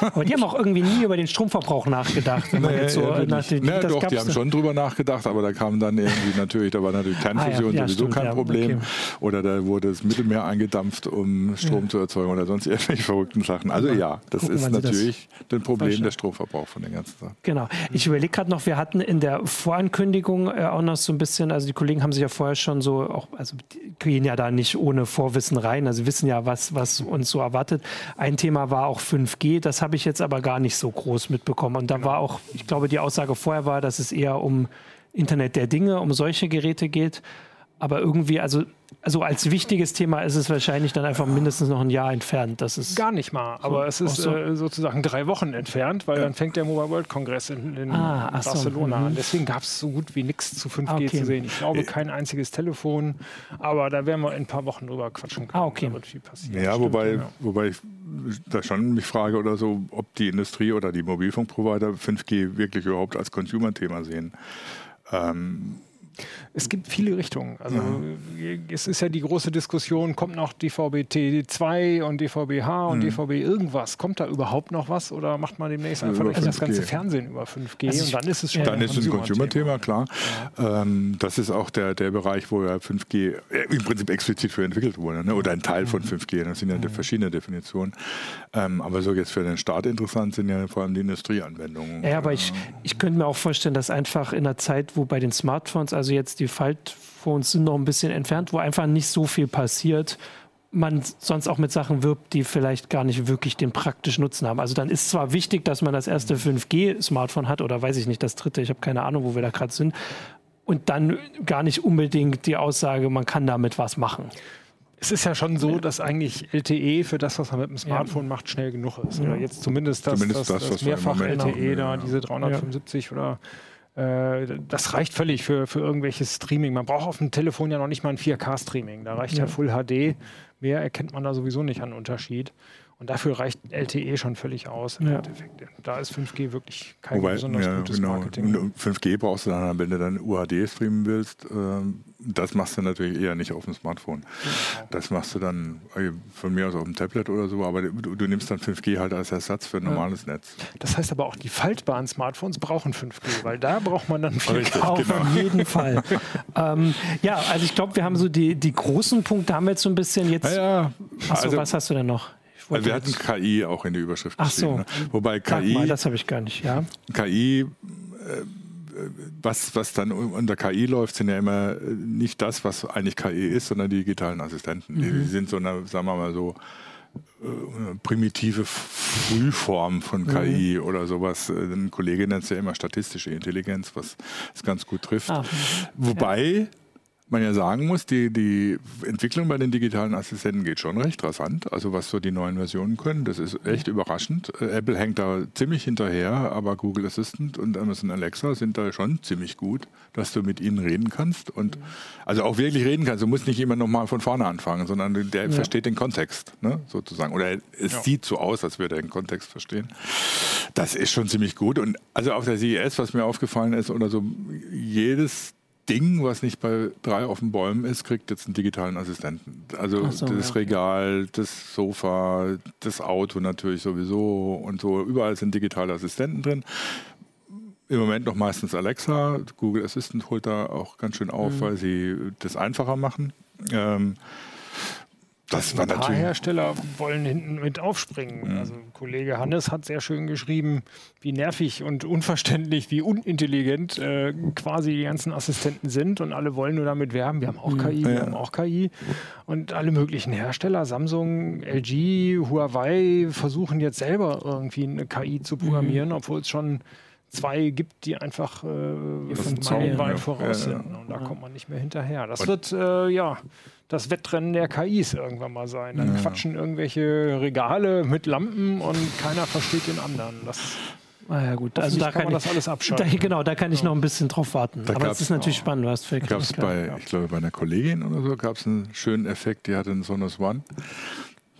Aber die haben auch irgendwie nie über den Stromverbrauch nachgedacht. Wenn nee, so ja, nach den, nee, doch, die haben schon drüber nachgedacht, aber da kam dann irgendwie natürlich, da war natürlich Kernfusion ah, sowieso stimmt, kein Problem. Okay. Oder da wurde das Mittelmeer eingedampft, um Strom zu erzeugen oder sonst irgendwelche verrückten Sachen. Also ja, das Gucken, ist natürlich das Problem der Stromverbrauch von den ganzen Sachen. Genau. Ich überlege gerade noch, wir hatten in der Vorankündigung äh, auch noch so ein bisschen, also die Kollegen haben sich ja vorher schon so auch, also die gehen ja da nicht ohne Vorwissen rein, also wissen ja, was, was uns uns so erwartet. Ein Thema war auch 5G, das habe ich jetzt aber gar nicht so groß mitbekommen. Und da war auch, ich glaube, die Aussage vorher war, dass es eher um Internet der Dinge, um solche Geräte geht. Aber irgendwie, also, also als wichtiges Thema ist es wahrscheinlich dann einfach mindestens noch ein Jahr entfernt. Das ist Gar nicht mal, aber so, es ist so. äh, sozusagen drei Wochen entfernt, weil ja. dann fängt der Mobile World Congress in, in ah, Barcelona so. an. Mhm. Deswegen gab es so gut wie nichts zu 5G okay. zu sehen. Ich glaube, kein einziges Telefon, aber da werden wir in ein paar Wochen drüber quatschen können. Ah, okay. Da wird viel passieren. Ja, Stimmt, wobei, genau. wobei ich da schon mich frage oder so, ob die Industrie oder die Mobilfunkprovider 5G wirklich überhaupt als Consumer-Thema sehen. Ähm, es gibt viele Richtungen. Also ja. es ist ja die große Diskussion, kommt noch DVB-T2 und DVB-H und mhm. DVB irgendwas? Kommt da überhaupt noch was oder macht man demnächst einfach also das ganze Fernsehen über 5G also und dann ist es schon Dann ist es ein Consumer-Thema, klar. Ja. Ähm, das ist auch der, der Bereich, wo ja 5G äh, im Prinzip explizit für entwickelt wurde ne? oder ein Teil von 5G. Mhm. Das sind ja mhm. verschiedene Definitionen. Ähm, aber so jetzt für den Staat interessant sind ja vor allem die Industrieanwendungen. Ja, aber ich, ich könnte mir auch vorstellen, dass einfach in einer Zeit, wo bei den Smartphones, also jetzt die Faltphones sind noch ein bisschen entfernt, wo einfach nicht so viel passiert, man sonst auch mit Sachen wirbt, die vielleicht gar nicht wirklich den praktischen Nutzen haben. Also dann ist zwar wichtig, dass man das erste 5G-Smartphone hat oder weiß ich nicht, das dritte, ich habe keine Ahnung, wo wir da gerade sind, und dann gar nicht unbedingt die Aussage, man kann damit was machen. Es ist ja schon so, dass eigentlich LTE für das, was man mit dem Smartphone ja. macht, schnell genug ist. Oder jetzt zumindest das, zumindest das, das, das mehrfach LTE da, diese 375 ja. oder das reicht völlig für, für irgendwelches Streaming. Man braucht auf dem Telefon ja noch nicht mal ein 4K-Streaming. Da reicht ja. ja Full HD. Mehr erkennt man da sowieso nicht an Unterschied. Und dafür reicht LTE schon völlig aus im ja. Endeffekt. Da ist 5G wirklich kein Wobei, besonders ja, gutes genau. Marketing. Und 5G brauchst du dann, wenn du dann UHD streamen willst, ähm, das machst du natürlich eher nicht auf dem Smartphone. Genau. Das machst du dann äh, von mir aus auf dem Tablet oder so, aber du, du nimmst dann 5G halt als Ersatz für ein normales ja. Netz. Das heißt aber auch, die faltbaren Smartphones brauchen 5G, weil da braucht man dann 4G. Richtig, auf genau. jeden Fall. ähm, ja, also ich glaube, wir haben so die, die großen Punkte haben wir jetzt so ein bisschen jetzt. Ja, ja. Achso, also, was hast du denn noch? Also wir hatten KI auch in die Überschrift Ach so. Ne? Wobei KI. Mal, das habe ich gar nicht, ja. KI. Äh, was, was dann unter KI läuft, sind ja immer nicht das, was eigentlich KI ist, sondern die digitalen Assistenten. Mhm. Die sind so eine, sagen wir mal so, äh, primitive Frühform von KI mhm. oder sowas. Ein Kollege nennt es ja immer statistische Intelligenz, was es ganz gut trifft. Ah, Wobei ja man ja sagen muss, die, die Entwicklung bei den digitalen Assistenten geht schon recht rasant. Also was so die neuen Versionen können, das ist echt überraschend. Äh, Apple hängt da ziemlich hinterher, aber Google Assistant und Amazon Alexa sind da schon ziemlich gut, dass du mit ihnen reden kannst und also auch wirklich reden kannst. Du musst nicht immer nochmal von vorne anfangen, sondern der ja. versteht den Kontext, ne, sozusagen. Oder es ja. sieht so aus, als würde er den Kontext verstehen. Das ist schon ziemlich gut. Und also auf der CES, was mir aufgefallen ist, oder so jedes Ding, was nicht bei drei auf den Bäumen ist, kriegt jetzt einen digitalen Assistenten. Also so, das ja. Regal, das Sofa, das Auto natürlich sowieso und so. Überall sind digitale Assistenten drin. Im Moment noch meistens Alexa. Google Assistant holt da auch ganz schön auf, mhm. weil sie das einfacher machen. Ähm, das war ein paar Hersteller wollen hinten mit aufspringen. Mhm. Also Kollege Hannes hat sehr schön geschrieben, wie nervig und unverständlich, wie unintelligent äh, quasi die ganzen Assistenten sind und alle wollen nur damit werben. Wir haben auch mhm. KI, ja. wir haben auch KI und alle möglichen Hersteller, Samsung, LG, Huawei versuchen jetzt selber irgendwie eine KI zu programmieren, mhm. obwohl es schon zwei gibt, die einfach äh, von meilenweit voraus sind. Und da kommt man nicht mehr hinterher. Das wird äh, ja das Wettrennen der KIs irgendwann mal sein. Dann ja. quatschen irgendwelche Regale mit Lampen und keiner versteht den anderen. Das Ah ja gut, also da kann, kann ich, das alles abschalten. Da, genau, da kann ich noch ein bisschen drauf warten. Da Aber es ist natürlich spannend, du hast völlig gab's bei, Ich glaube, bei einer Kollegin oder so gab es einen schönen Effekt, die hatte einen Sonos One,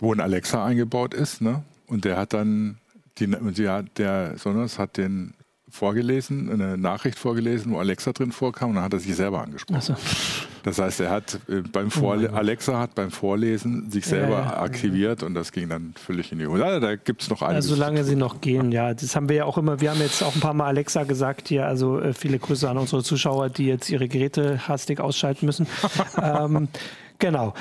wo ein Alexa eingebaut ist, ne? Und der hat dann, die, sie hat, der Sonos hat den vorgelesen, eine Nachricht vorgelesen, wo Alexa drin vorkam und dann hat er sich selber angesprochen. So. Das heißt, er hat äh, beim Vorle oh Alexa hat beim Vorlesen sich selber ja, ja, aktiviert ja. und das ging dann völlig in die Hose. Also, da gibt es noch einiges. Also solange sie noch gehen, ja. Das haben wir ja auch immer, wir haben jetzt auch ein paar Mal Alexa gesagt hier, also äh, viele Grüße an unsere Zuschauer, die jetzt ihre Geräte hastig ausschalten müssen. ähm, Genau.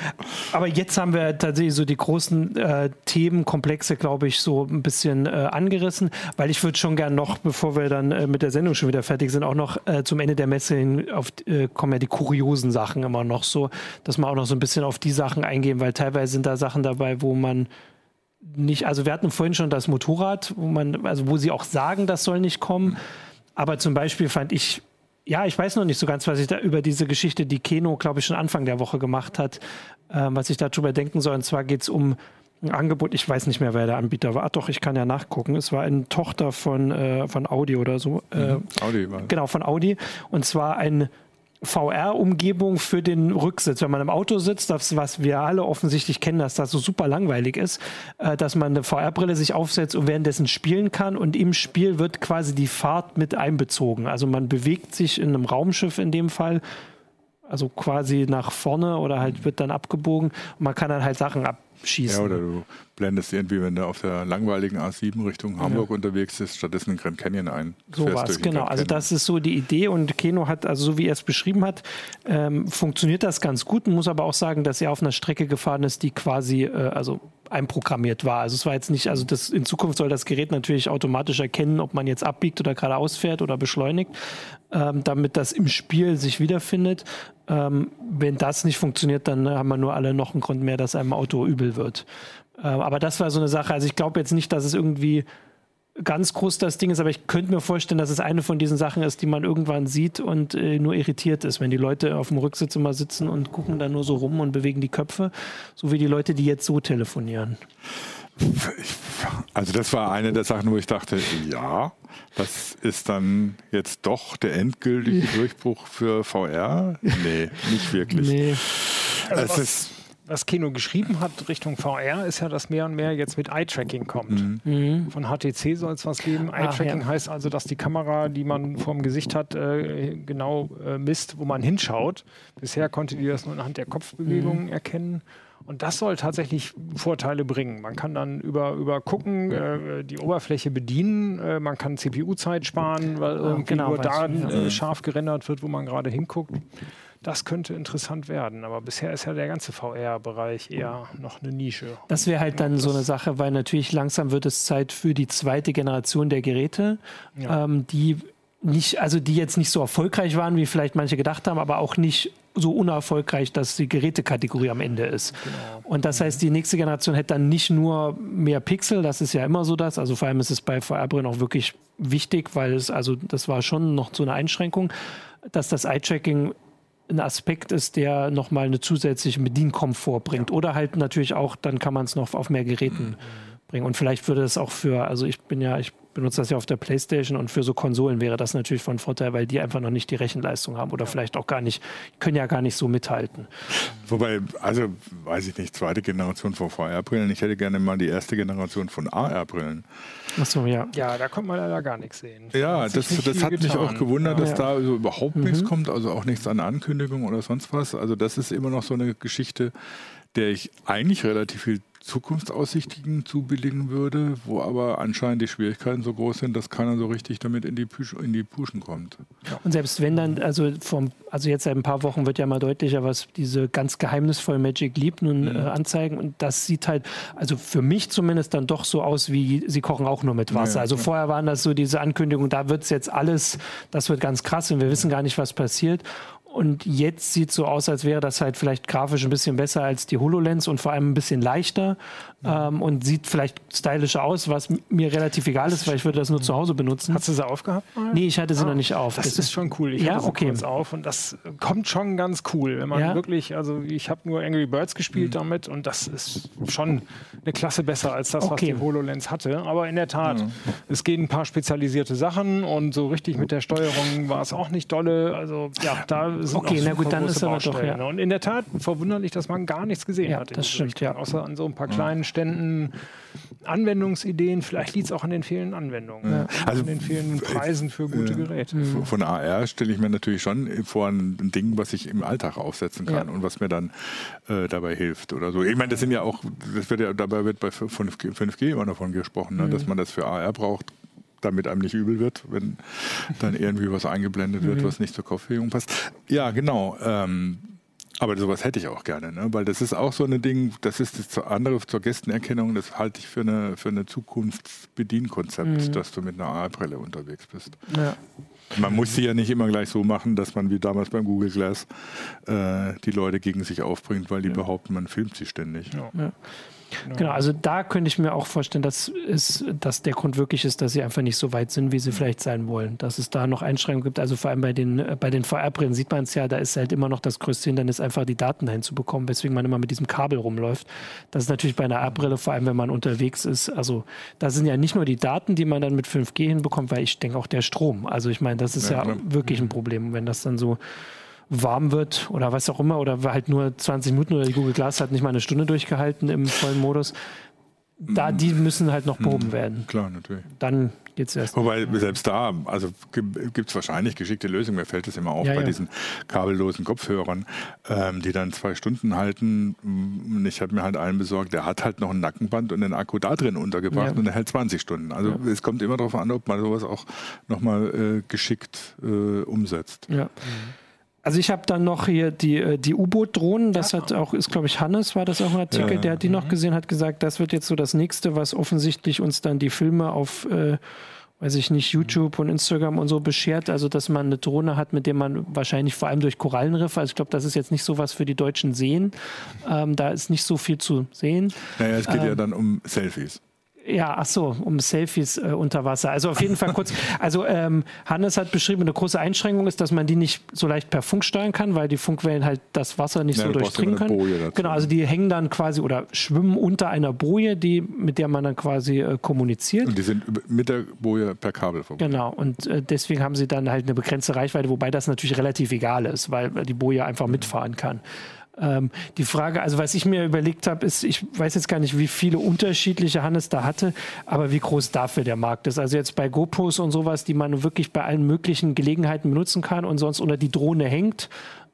Aber jetzt haben wir tatsächlich so die großen äh, Themenkomplexe, glaube ich, so ein bisschen äh, angerissen, weil ich würde schon gern noch, bevor wir dann äh, mit der Sendung schon wieder fertig sind, auch noch äh, zum Ende der Messe hin auf, äh, kommen ja die kuriosen Sachen immer noch so, dass wir auch noch so ein bisschen auf die Sachen eingehen, weil teilweise sind da Sachen dabei, wo man nicht, also wir hatten vorhin schon das Motorrad, wo man, also wo sie auch sagen, das soll nicht kommen. Aber zum Beispiel fand ich ja, ich weiß noch nicht so ganz, was ich da über diese Geschichte, die Keno, glaube ich, schon Anfang der Woche gemacht hat, äh, was ich darüber denken soll. Und zwar geht es um ein Angebot, ich weiß nicht mehr, wer der Anbieter war. Ach doch, ich kann ja nachgucken. Es war eine Tochter von, äh, von Audi oder so. Äh, mhm. Audi war. Genau, von Audi. Und zwar ein VR-Umgebung für den Rücksitz. Wenn man im Auto sitzt, das, was wir alle offensichtlich kennen, dass das so super langweilig ist, äh, dass man eine VR-Brille sich aufsetzt und währenddessen spielen kann und im Spiel wird quasi die Fahrt mit einbezogen. Also man bewegt sich in einem Raumschiff in dem Fall, also quasi nach vorne oder halt wird dann abgebogen und man kann dann halt Sachen ab schießen. Ja, oder du blendest irgendwie, wenn du auf der langweiligen A7 Richtung Hamburg ja. unterwegs bist, stattdessen in Grand Canyon ein. So was, genau. Also das ist so die Idee und Keno hat, also so wie er es beschrieben hat, ähm, funktioniert das ganz gut. Man muss aber auch sagen, dass er auf einer Strecke gefahren ist, die quasi, äh, also einprogrammiert war. Also es war jetzt nicht, also das, in Zukunft soll das Gerät natürlich automatisch erkennen, ob man jetzt abbiegt oder geradeaus fährt oder beschleunigt, ähm, damit das im Spiel sich wiederfindet. Ähm, wenn das nicht funktioniert, dann haben wir nur alle noch einen Grund mehr, dass einem Auto übel wird. Ähm, aber das war so eine Sache. Also ich glaube jetzt nicht, dass es irgendwie ganz groß das Ding ist, aber ich könnte mir vorstellen, dass es eine von diesen Sachen ist, die man irgendwann sieht und äh, nur irritiert ist, wenn die Leute auf dem Rücksitz immer sitzen und gucken dann nur so rum und bewegen die Köpfe, so wie die Leute, die jetzt so telefonieren. Also das war eine der Sachen, wo ich dachte, ja, das ist dann jetzt doch der endgültige Durchbruch für VR? Nee, nicht wirklich. Nee. Also es ist was Kino geschrieben hat Richtung VR, ist ja, dass mehr und mehr jetzt mit Eye-Tracking kommt. Mhm. mhm. Von HTC soll es was geben. Eye-Tracking ja. heißt also, dass die Kamera, die man vor dem Gesicht hat, äh, genau äh, misst, wo man hinschaut. Bisher konnte die das nur anhand der Kopfbewegungen mhm. erkennen. Und das soll tatsächlich Vorteile bringen. Man kann dann über, über gucken, äh, die Oberfläche bedienen, äh, man kann CPU-Zeit sparen, weil irgendwie genau, nur da äh, scharf gerendert wird, wo man gerade hinguckt das könnte interessant werden. Aber bisher ist ja der ganze VR-Bereich eher noch eine Nische. Das wäre halt dann so eine Sache, weil natürlich langsam wird es Zeit für die zweite Generation der Geräte, ja. ähm, die nicht, also die jetzt nicht so erfolgreich waren, wie vielleicht manche gedacht haben, aber auch nicht so unerfolgreich, dass die Gerätekategorie am Ende ist. Genau. Und das heißt, die nächste Generation hätte dann nicht nur mehr Pixel, das ist ja immer so das, also vor allem ist es bei VR-Brillen auch wirklich wichtig, weil es, also das war schon noch so eine Einschränkung, dass das Eye-Tracking ein Aspekt ist, der nochmal eine zusätzliche Bedienkomfort bringt. Oder halt natürlich auch, dann kann man es noch auf mehr Geräten mhm. Bringen. Und vielleicht würde es auch für, also ich bin ja, ich benutze das ja auf der Playstation und für so Konsolen wäre das natürlich von Vorteil, weil die einfach noch nicht die Rechenleistung haben oder vielleicht auch gar nicht, können ja gar nicht so mithalten. Wobei, also weiß ich nicht, zweite Generation von VR-Brillen, ich hätte gerne mal die erste Generation von AR-Brillen. Achso, ja. Ja, da kommt man leider gar nichts sehen. Ja, das, das hat mich auch gewundert, dass ja. da also überhaupt mhm. nichts kommt, also auch nichts an Ankündigung oder sonst was. Also das ist immer noch so eine Geschichte, der ich eigentlich relativ viel Zukunftsaussichten zubilligen würde, wo aber anscheinend die Schwierigkeiten so groß sind, dass keiner so richtig damit in die, Push, in die Puschen kommt. Und selbst wenn dann, also vom, also jetzt seit ein paar Wochen wird ja mal deutlicher, was diese ganz geheimnisvolle Magic Leap nun mhm. äh, anzeigen. Und das sieht halt, also für mich zumindest dann doch so aus, wie sie kochen auch nur mit Wasser. Ja, also klar. vorher waren das so diese Ankündigungen, da wird es jetzt alles, das wird ganz krass und wir wissen gar nicht, was passiert. Und jetzt sieht es so aus, als wäre das halt vielleicht grafisch ein bisschen besser als die HoloLens und vor allem ein bisschen leichter ähm, und sieht vielleicht stylischer aus, was mir relativ egal ist, weil ich würde das nur zu Hause benutzen. Hast du sie aufgehabt? Mal? Nee, ich hatte sie ah, noch nicht auf. Das, das ist schon cool. Ich ja, hatte okay. kurz auf und das kommt schon ganz cool, wenn man ja? wirklich, also ich habe nur Angry Birds gespielt mhm. damit und das ist schon eine Klasse besser als das, okay. was die HoloLens hatte. Aber in der Tat, mhm. es gehen ein paar spezialisierte Sachen und so richtig mit der Steuerung war es auch nicht dolle. Also ja, da sind okay, na gut, dann ist aber doch ja. Und in der Tat verwunderlich, dass man gar nichts gesehen ja, hat. Das stimmt, ja. Außer an so ein paar kleinen Ständen Anwendungsideen, vielleicht liegt es auch an den fehlenden Anwendungen, ja. also an den fehlenden Preisen für gute äh, Geräte. Von AR stelle ich mir natürlich schon vor ein Ding, was ich im Alltag aufsetzen kann ja. und was mir dann äh, dabei hilft oder so. Ich meine, das sind ja auch, das wird ja, dabei wird bei 5G, 5G immer davon gesprochen, ne, mhm. dass man das für AR braucht, damit einem nicht übel wird, wenn dann irgendwie was eingeblendet wird, mhm. was nicht zur Kopfbewegung passt. Ja, genau. Ähm, aber sowas hätte ich auch gerne, ne? weil das ist auch so ein Ding, das ist das andere zur Gästenerkennung, das halte ich für eine, für eine Zukunftsbedienkonzept, mhm. dass du mit einer AR-Brille unterwegs bist. Ja. Man muss sie ja nicht immer gleich so machen, dass man wie damals beim Google Glass äh, die Leute gegen sich aufbringt, weil die ja. behaupten, man filmt sie ständig. Ja. Genau, also da könnte ich mir auch vorstellen, dass, ist, dass der Grund wirklich ist, dass sie einfach nicht so weit sind, wie sie mhm. vielleicht sein wollen. Dass es da noch Einschränkungen gibt. Also vor allem bei den, äh, bei den VR-Brillen sieht man es ja, da ist halt immer noch das größte Hindernis, einfach die Daten dahin zu bekommen, weswegen man immer mit diesem Kabel rumläuft. Das ist natürlich bei einer AR-Brille, vor allem wenn man unterwegs ist. Also da sind ja nicht nur die Daten, die man dann mit 5G hinbekommt, weil ich denke auch der Strom. Also ich meine, das ist ja, ja wirklich ein mhm. Problem, wenn das dann so warm wird oder was auch immer oder halt nur 20 Minuten oder die Google Glass hat nicht mal eine Stunde durchgehalten im vollen Modus. Da, die müssen halt noch behoben mhm. werden. Klar, natürlich. Dann geht es erst. Wobei selbst da, also gibt es wahrscheinlich geschickte Lösungen. Mir fällt das immer auf ja, bei ja. diesen kabellosen Kopfhörern, ähm, die dann zwei Stunden halten. Und ich habe mir halt einen besorgt, der hat halt noch ein Nackenband und den Akku da drin untergebracht ja. und der hält 20 Stunden. Also es kommt immer darauf an, ob man sowas auch nochmal äh, geschickt äh, umsetzt. Ja. Mhm. Also ich habe dann noch hier die, äh, die U-Boot-Drohnen, das ja. hat auch, ist glaube ich Hannes, war das auch ein Artikel, ja. der hat die mhm. noch gesehen, hat gesagt, das wird jetzt so das nächste, was offensichtlich uns dann die Filme auf, äh, weiß ich nicht, YouTube und Instagram und so beschert, also dass man eine Drohne hat, mit der man wahrscheinlich vor allem durch Korallenriffe, also ich glaube, das ist jetzt nicht so was für die deutschen Seen, ähm, da ist nicht so viel zu sehen. Naja, es geht ähm, ja dann um Selfies. Ja, ach so, um Selfies äh, unter Wasser. Also auf jeden Fall kurz. Also ähm, Hannes hat beschrieben, eine große Einschränkung ist, dass man die nicht so leicht per Funk steuern kann, weil die Funkwellen halt das Wasser nicht ja, so durchdringen können. Genau, also die hängen dann quasi oder schwimmen unter einer Boje, die mit der man dann quasi äh, kommuniziert. Und die sind mit der Boje per Kabel verbunden. Genau, und äh, deswegen haben sie dann halt eine begrenzte Reichweite, wobei das natürlich relativ egal ist, weil die Boje einfach mitfahren kann. Ähm, die Frage, also was ich mir überlegt habe, ist, ich weiß jetzt gar nicht, wie viele unterschiedliche Hannes da hatte, aber wie groß dafür der Markt ist. Also jetzt bei GoPros und sowas, die man wirklich bei allen möglichen Gelegenheiten benutzen kann und sonst unter die Drohne hängt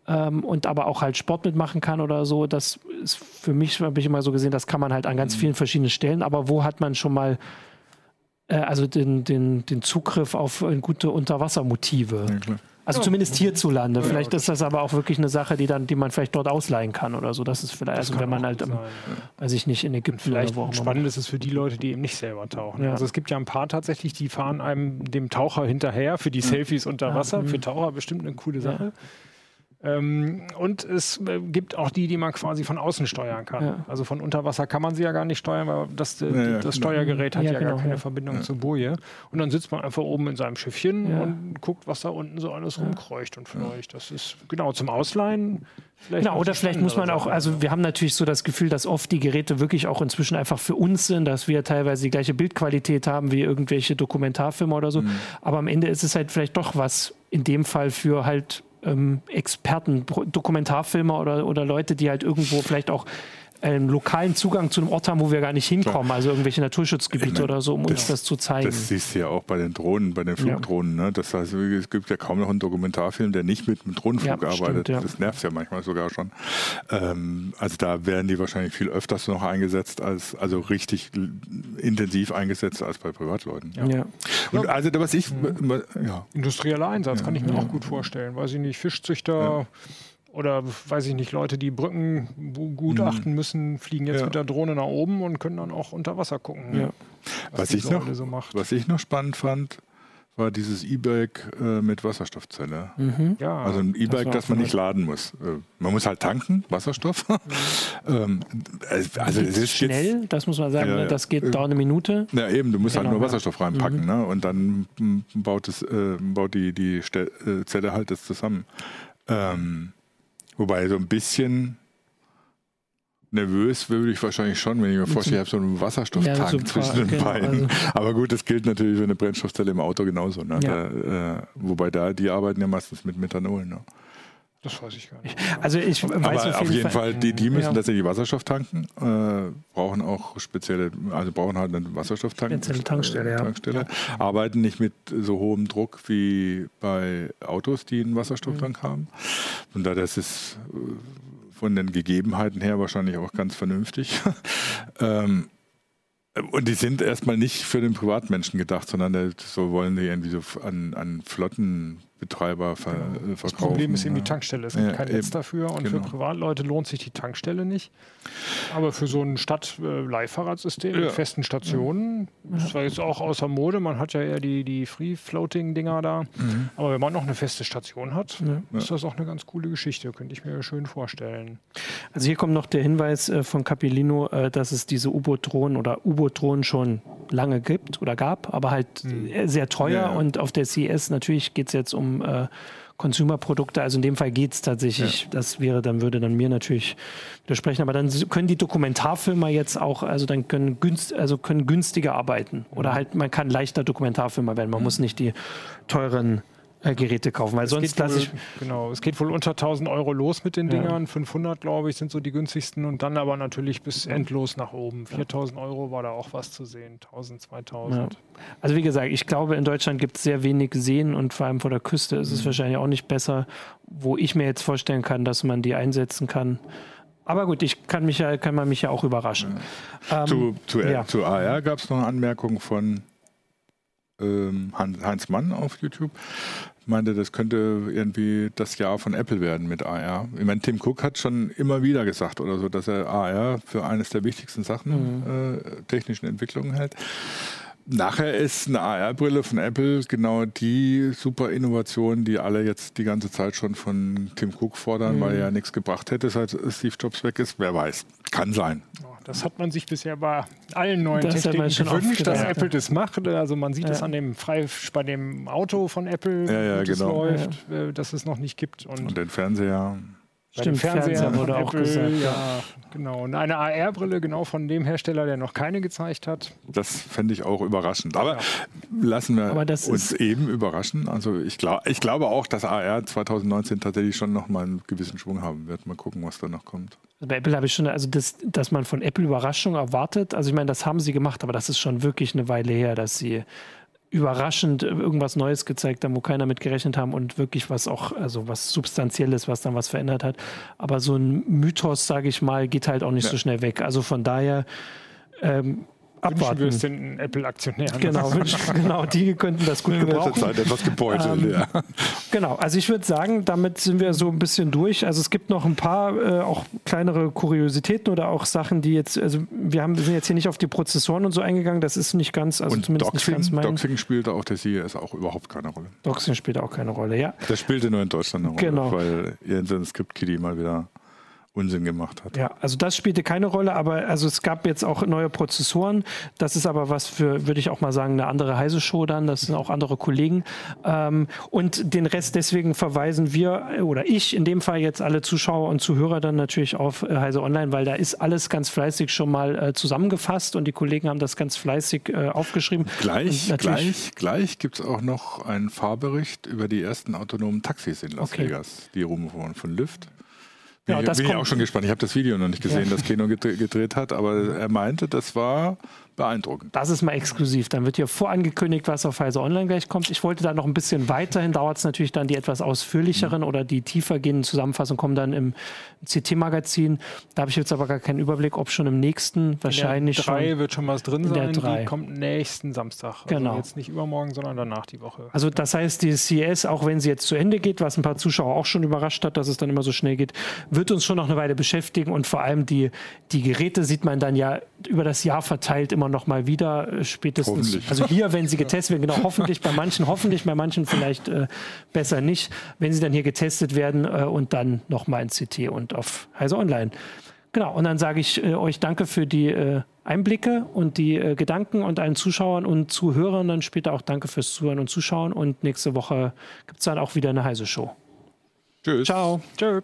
ähm, und aber auch halt Sport mitmachen kann oder so, das ist für mich, habe ich immer so gesehen, das kann man halt an ganz mhm. vielen verschiedenen Stellen, aber wo hat man schon mal äh, also den, den, den Zugriff auf äh, gute Unterwassermotive? Ja, also zumindest hierzulande. Vielleicht ist das aber auch wirklich eine Sache, die dann, die man vielleicht dort ausleihen kann oder so. Das ist vielleicht, das also wenn man halt, sein, weiß ich nicht, in Ägypten vielleicht oder wo spannend ist es für die Leute, die eben nicht selber tauchen. Ja. Also es gibt ja ein paar tatsächlich, die fahren einem dem Taucher hinterher für die Selfies unter Wasser. Für Taucher bestimmt eine coole Sache. Ja. Ähm, und es äh, gibt auch die, die man quasi von außen steuern kann. Ja. Also von unter Wasser kann man sie ja gar nicht steuern, weil das, äh, ja, ja, das Steuergerät hat ja, genau, gar keine Verbindung zur Boje. Und dann sitzt man einfach oben in seinem Schiffchen und guckt, was da unten so alles rumkreucht und fleucht. Das ist genau zum Ausleihen. Vielleicht genau, oder vielleicht muss man auch, also wir haben natürlich so das Gefühl, dass oft die Geräte wirklich auch inzwischen einfach für uns sind, dass wir teilweise die gleiche Bildqualität haben wie irgendwelche Dokumentarfilme oder so. Mhm. Aber am Ende ist es halt vielleicht doch was in dem Fall für halt ähm, Experten, Dokumentarfilmer oder, oder Leute, die halt irgendwo vielleicht auch einen lokalen Zugang zu einem Ort haben, wo wir gar nicht hinkommen, also irgendwelche Naturschutzgebiete meine, oder so, um das, uns das zu zeigen. Das siehst du ja auch bei den Drohnen, bei den Flugdrohnen. Ja. Ne? Das heißt, es gibt ja kaum noch einen Dokumentarfilm, der nicht mit einem Drohnenflug ja, arbeitet. Stimmt, ja. Das nervt ja manchmal sogar schon. Ähm, also da werden die wahrscheinlich viel öfters noch eingesetzt, als also richtig intensiv eingesetzt als bei Privatleuten. Ja. Und also was ich... Mhm. Ja. Industrieller Einsatz kann ich mir auch gut vorstellen. Weiß ich nicht, Fischzüchter oder weiß ich nicht, Leute, die Brücken gutachten mhm. müssen, fliegen jetzt ja. mit der Drohne nach oben und können dann auch unter Wasser gucken. Ja. Was, was, ich noch, so was ich noch spannend fand, war dieses E-Bike äh, mit Wasserstoffzelle. Mhm. Ja, also ein E-Bike, das, das man nicht laden muss. Äh, man muss halt tanken, Wasserstoff. Mhm. ähm, also es ist schnell, jetzt, das muss man sagen, ja, das geht äh, dauert eine Minute. Ja, eben, du musst halt genau, halt nur Wasserstoff reinpacken mhm. ne? und dann baut, es, äh, baut die, die äh, Zelle halt das zusammen. Ähm, Wobei so ein bisschen nervös würde ich wahrscheinlich schon, wenn ich mir vorstelle, ich habe so einen Wasserstofftank ja, zwischen den genau, Beinen. Also. Aber gut, das gilt natürlich für eine Brennstoffzelle im Auto genauso. Ne? Ja. Da, äh, wobei da, die arbeiten ja meistens mit Methanol. Ne? Das weiß ich gar nicht. Also ich weiß Aber auf, auf jeden Fall, Fall, die, die müssen ja. tatsächlich Wasserstoff tanken, äh, brauchen auch spezielle, also brauchen halt einen Wasserstofftank. Spezielle Tankstelle, äh, Tankstelle ja. Arbeiten nicht mit so hohem Druck wie bei Autos, die einen Wasserstofftank mhm. haben. Und da das ist äh, von den Gegebenheiten her wahrscheinlich auch ganz vernünftig. ähm, und die sind erstmal nicht für den Privatmenschen gedacht, sondern so wollen die irgendwie so an, an Flotten Betreiber ver genau. verkaufen. Das Problem ist eben die Tankstelle. Es gibt ja, kein Netz dafür und genau. für Privatleute lohnt sich die Tankstelle nicht. Aber für so ein Stadt-Leihfahrradsystem mit festen Stationen, ja. das war jetzt auch außer Mode, man hat ja eher die, die Free-Floating-Dinger da. Mhm. Aber wenn man noch eine feste Station hat, ja. ist das auch eine ganz coole Geschichte, könnte ich mir schön vorstellen. Also hier kommt noch der Hinweis äh, von Capilino, äh, dass es diese U-Boot-Drohnen oder U-Boot-Drohnen schon lange gibt oder gab, aber halt mhm. sehr teuer ja, und auf der CES natürlich geht es jetzt um äh, Consumer-Produkte. Also in dem Fall geht es tatsächlich, ja. das wäre, dann würde dann mir natürlich widersprechen. Aber dann können die Dokumentarfilmer jetzt auch, also dann können, günst, also können günstiger arbeiten. Oder mhm. halt, man kann leichter Dokumentarfilmer werden. Man mhm. muss nicht die teuren äh, Geräte kaufen, weil es sonst lasse ich. Genau, es geht wohl unter 1000 Euro los mit den Dingern. Ja. 500, glaube ich, sind so die günstigsten und dann aber natürlich bis endlos nach oben. 4000 Euro war da auch was zu sehen, 1000, 2000. Ja. Also, wie gesagt, ich glaube, in Deutschland gibt es sehr wenig Seen und vor allem vor der Küste ist es mhm. wahrscheinlich auch nicht besser, wo ich mir jetzt vorstellen kann, dass man die einsetzen kann. Aber gut, ich kann, mich ja, kann man mich ja auch überraschen. Ja. Ähm, zu, zu, ja. zu AR gab es noch eine Anmerkung von Heinz Mann auf YouTube meinte, das könnte irgendwie das Jahr von Apple werden mit AR. Ich meine, Tim Cook hat schon immer wieder gesagt oder so, dass er AR für eines der wichtigsten Sachen mhm. äh, technischen Entwicklungen hält. Nachher ist eine AR-Brille von Apple genau die super Innovation, die alle jetzt die ganze Zeit schon von Tim Cook fordern, mhm. weil er ja nichts gebracht hätte, seit Steve Jobs weg ist. Wer weiß. Kann sein. Das hat man sich bisher bei allen neuen das Techniken gewünscht, dass Apple das macht. Also man sieht es an dem frei bei dem Auto von Apple, ja, ja, wie genau. läuft, äh, dass es noch nicht gibt. Und, Und den Fernseher. Stimmt, Fernseher, Fernseher wurde auch Apple, gesagt. Ja, genau. Und eine AR-Brille genau von dem Hersteller, der noch keine gezeigt hat. Das fände ich auch überraschend. Aber ja. lassen wir uns eben überraschen. Also ich, glaub, ich glaube auch, dass AR 2019 tatsächlich schon noch mal einen gewissen Schwung haben wird. Mal gucken, was da noch kommt. Also bei Apple habe ich schon, also das, dass man von Apple Überraschung erwartet. Also ich meine, das haben sie gemacht, aber das ist schon wirklich eine Weile her, dass sie überraschend irgendwas Neues gezeigt haben, wo keiner mit gerechnet haben und wirklich was auch, also was Substanzielles, was dann was verändert hat. Aber so ein Mythos, sage ich mal, geht halt auch nicht ja. so schnell weg. Also von daher ähm, abwarten. Wünschen wir es den Apple-Aktionären. Genau, genau, die könnten das gut gebrauchen. Zeit etwas gebeutelt, ähm, ja. Genau, also ich würde sagen, damit sind wir so ein bisschen durch. Also es gibt noch ein paar äh, auch kleinere Kuriositäten oder auch Sachen, die jetzt, also wir haben, sind jetzt hier nicht auf die Prozessoren und so eingegangen, das ist nicht ganz, also und zumindest Doxing, nicht ganz mein... Doxing spielte auch der CES auch überhaupt keine Rolle. Doxing spielte auch keine Rolle, ja. Das spielte nur in Deutschland eine Rolle, genau. weil Jensen Script Kitty mal wieder Unsinn gemacht hat. Ja, also das spielte keine Rolle, aber also es gab jetzt auch neue Prozessoren. Das ist aber was für, würde ich auch mal sagen, eine andere Heise-Show dann. Das sind auch andere Kollegen. Ähm, und den Rest deswegen verweisen wir oder ich in dem Fall jetzt alle Zuschauer und Zuhörer dann natürlich auf äh, Heise Online, weil da ist alles ganz fleißig schon mal äh, zusammengefasst und die Kollegen haben das ganz fleißig äh, aufgeschrieben. Gleich, gleich, gleich gibt es auch noch einen Fahrbericht über die ersten autonomen Taxis in Las okay. Vegas, die rumfahren von Lyft. Ja, ich bin ich auch schon gespannt. Ich habe das Video noch nicht gesehen, ja. das Kino gedreht hat, aber er meinte, das war beeindruckend. Das ist mal exklusiv. Dann wird hier vorangekündigt, was auf Heise Online gleich kommt. Ich wollte da noch ein bisschen weiterhin, dauert es natürlich dann die etwas ausführlicheren mhm. oder die tiefer gehenden Zusammenfassungen kommen dann im CT-Magazin. Da habe ich jetzt aber gar keinen Überblick, ob schon im nächsten, wahrscheinlich in der drei schon. wird schon was drin sein. Der Die kommt nächsten Samstag. Also genau. jetzt nicht übermorgen, sondern danach die Woche. Also das heißt, die CES, auch wenn sie jetzt zu Ende geht, was ein paar Zuschauer auch schon überrascht hat, dass es dann immer so schnell geht, wird uns schon noch eine Weile beschäftigen und vor allem die, die Geräte sieht man dann ja über das Jahr verteilt immer noch mal wieder äh, spätestens. Also hier, wenn sie getestet werden, genau, hoffentlich bei manchen, hoffentlich bei manchen vielleicht äh, besser nicht, wenn sie dann hier getestet werden äh, und dann noch mal in CT und auf Heise Online. Genau, und dann sage ich äh, euch danke für die äh, Einblicke und die äh, Gedanken und allen Zuschauern und Zuhörern dann später auch danke fürs Zuhören und Zuschauen und nächste Woche gibt es dann auch wieder eine Heise Show. Tschüss. Ciao. Tschüss.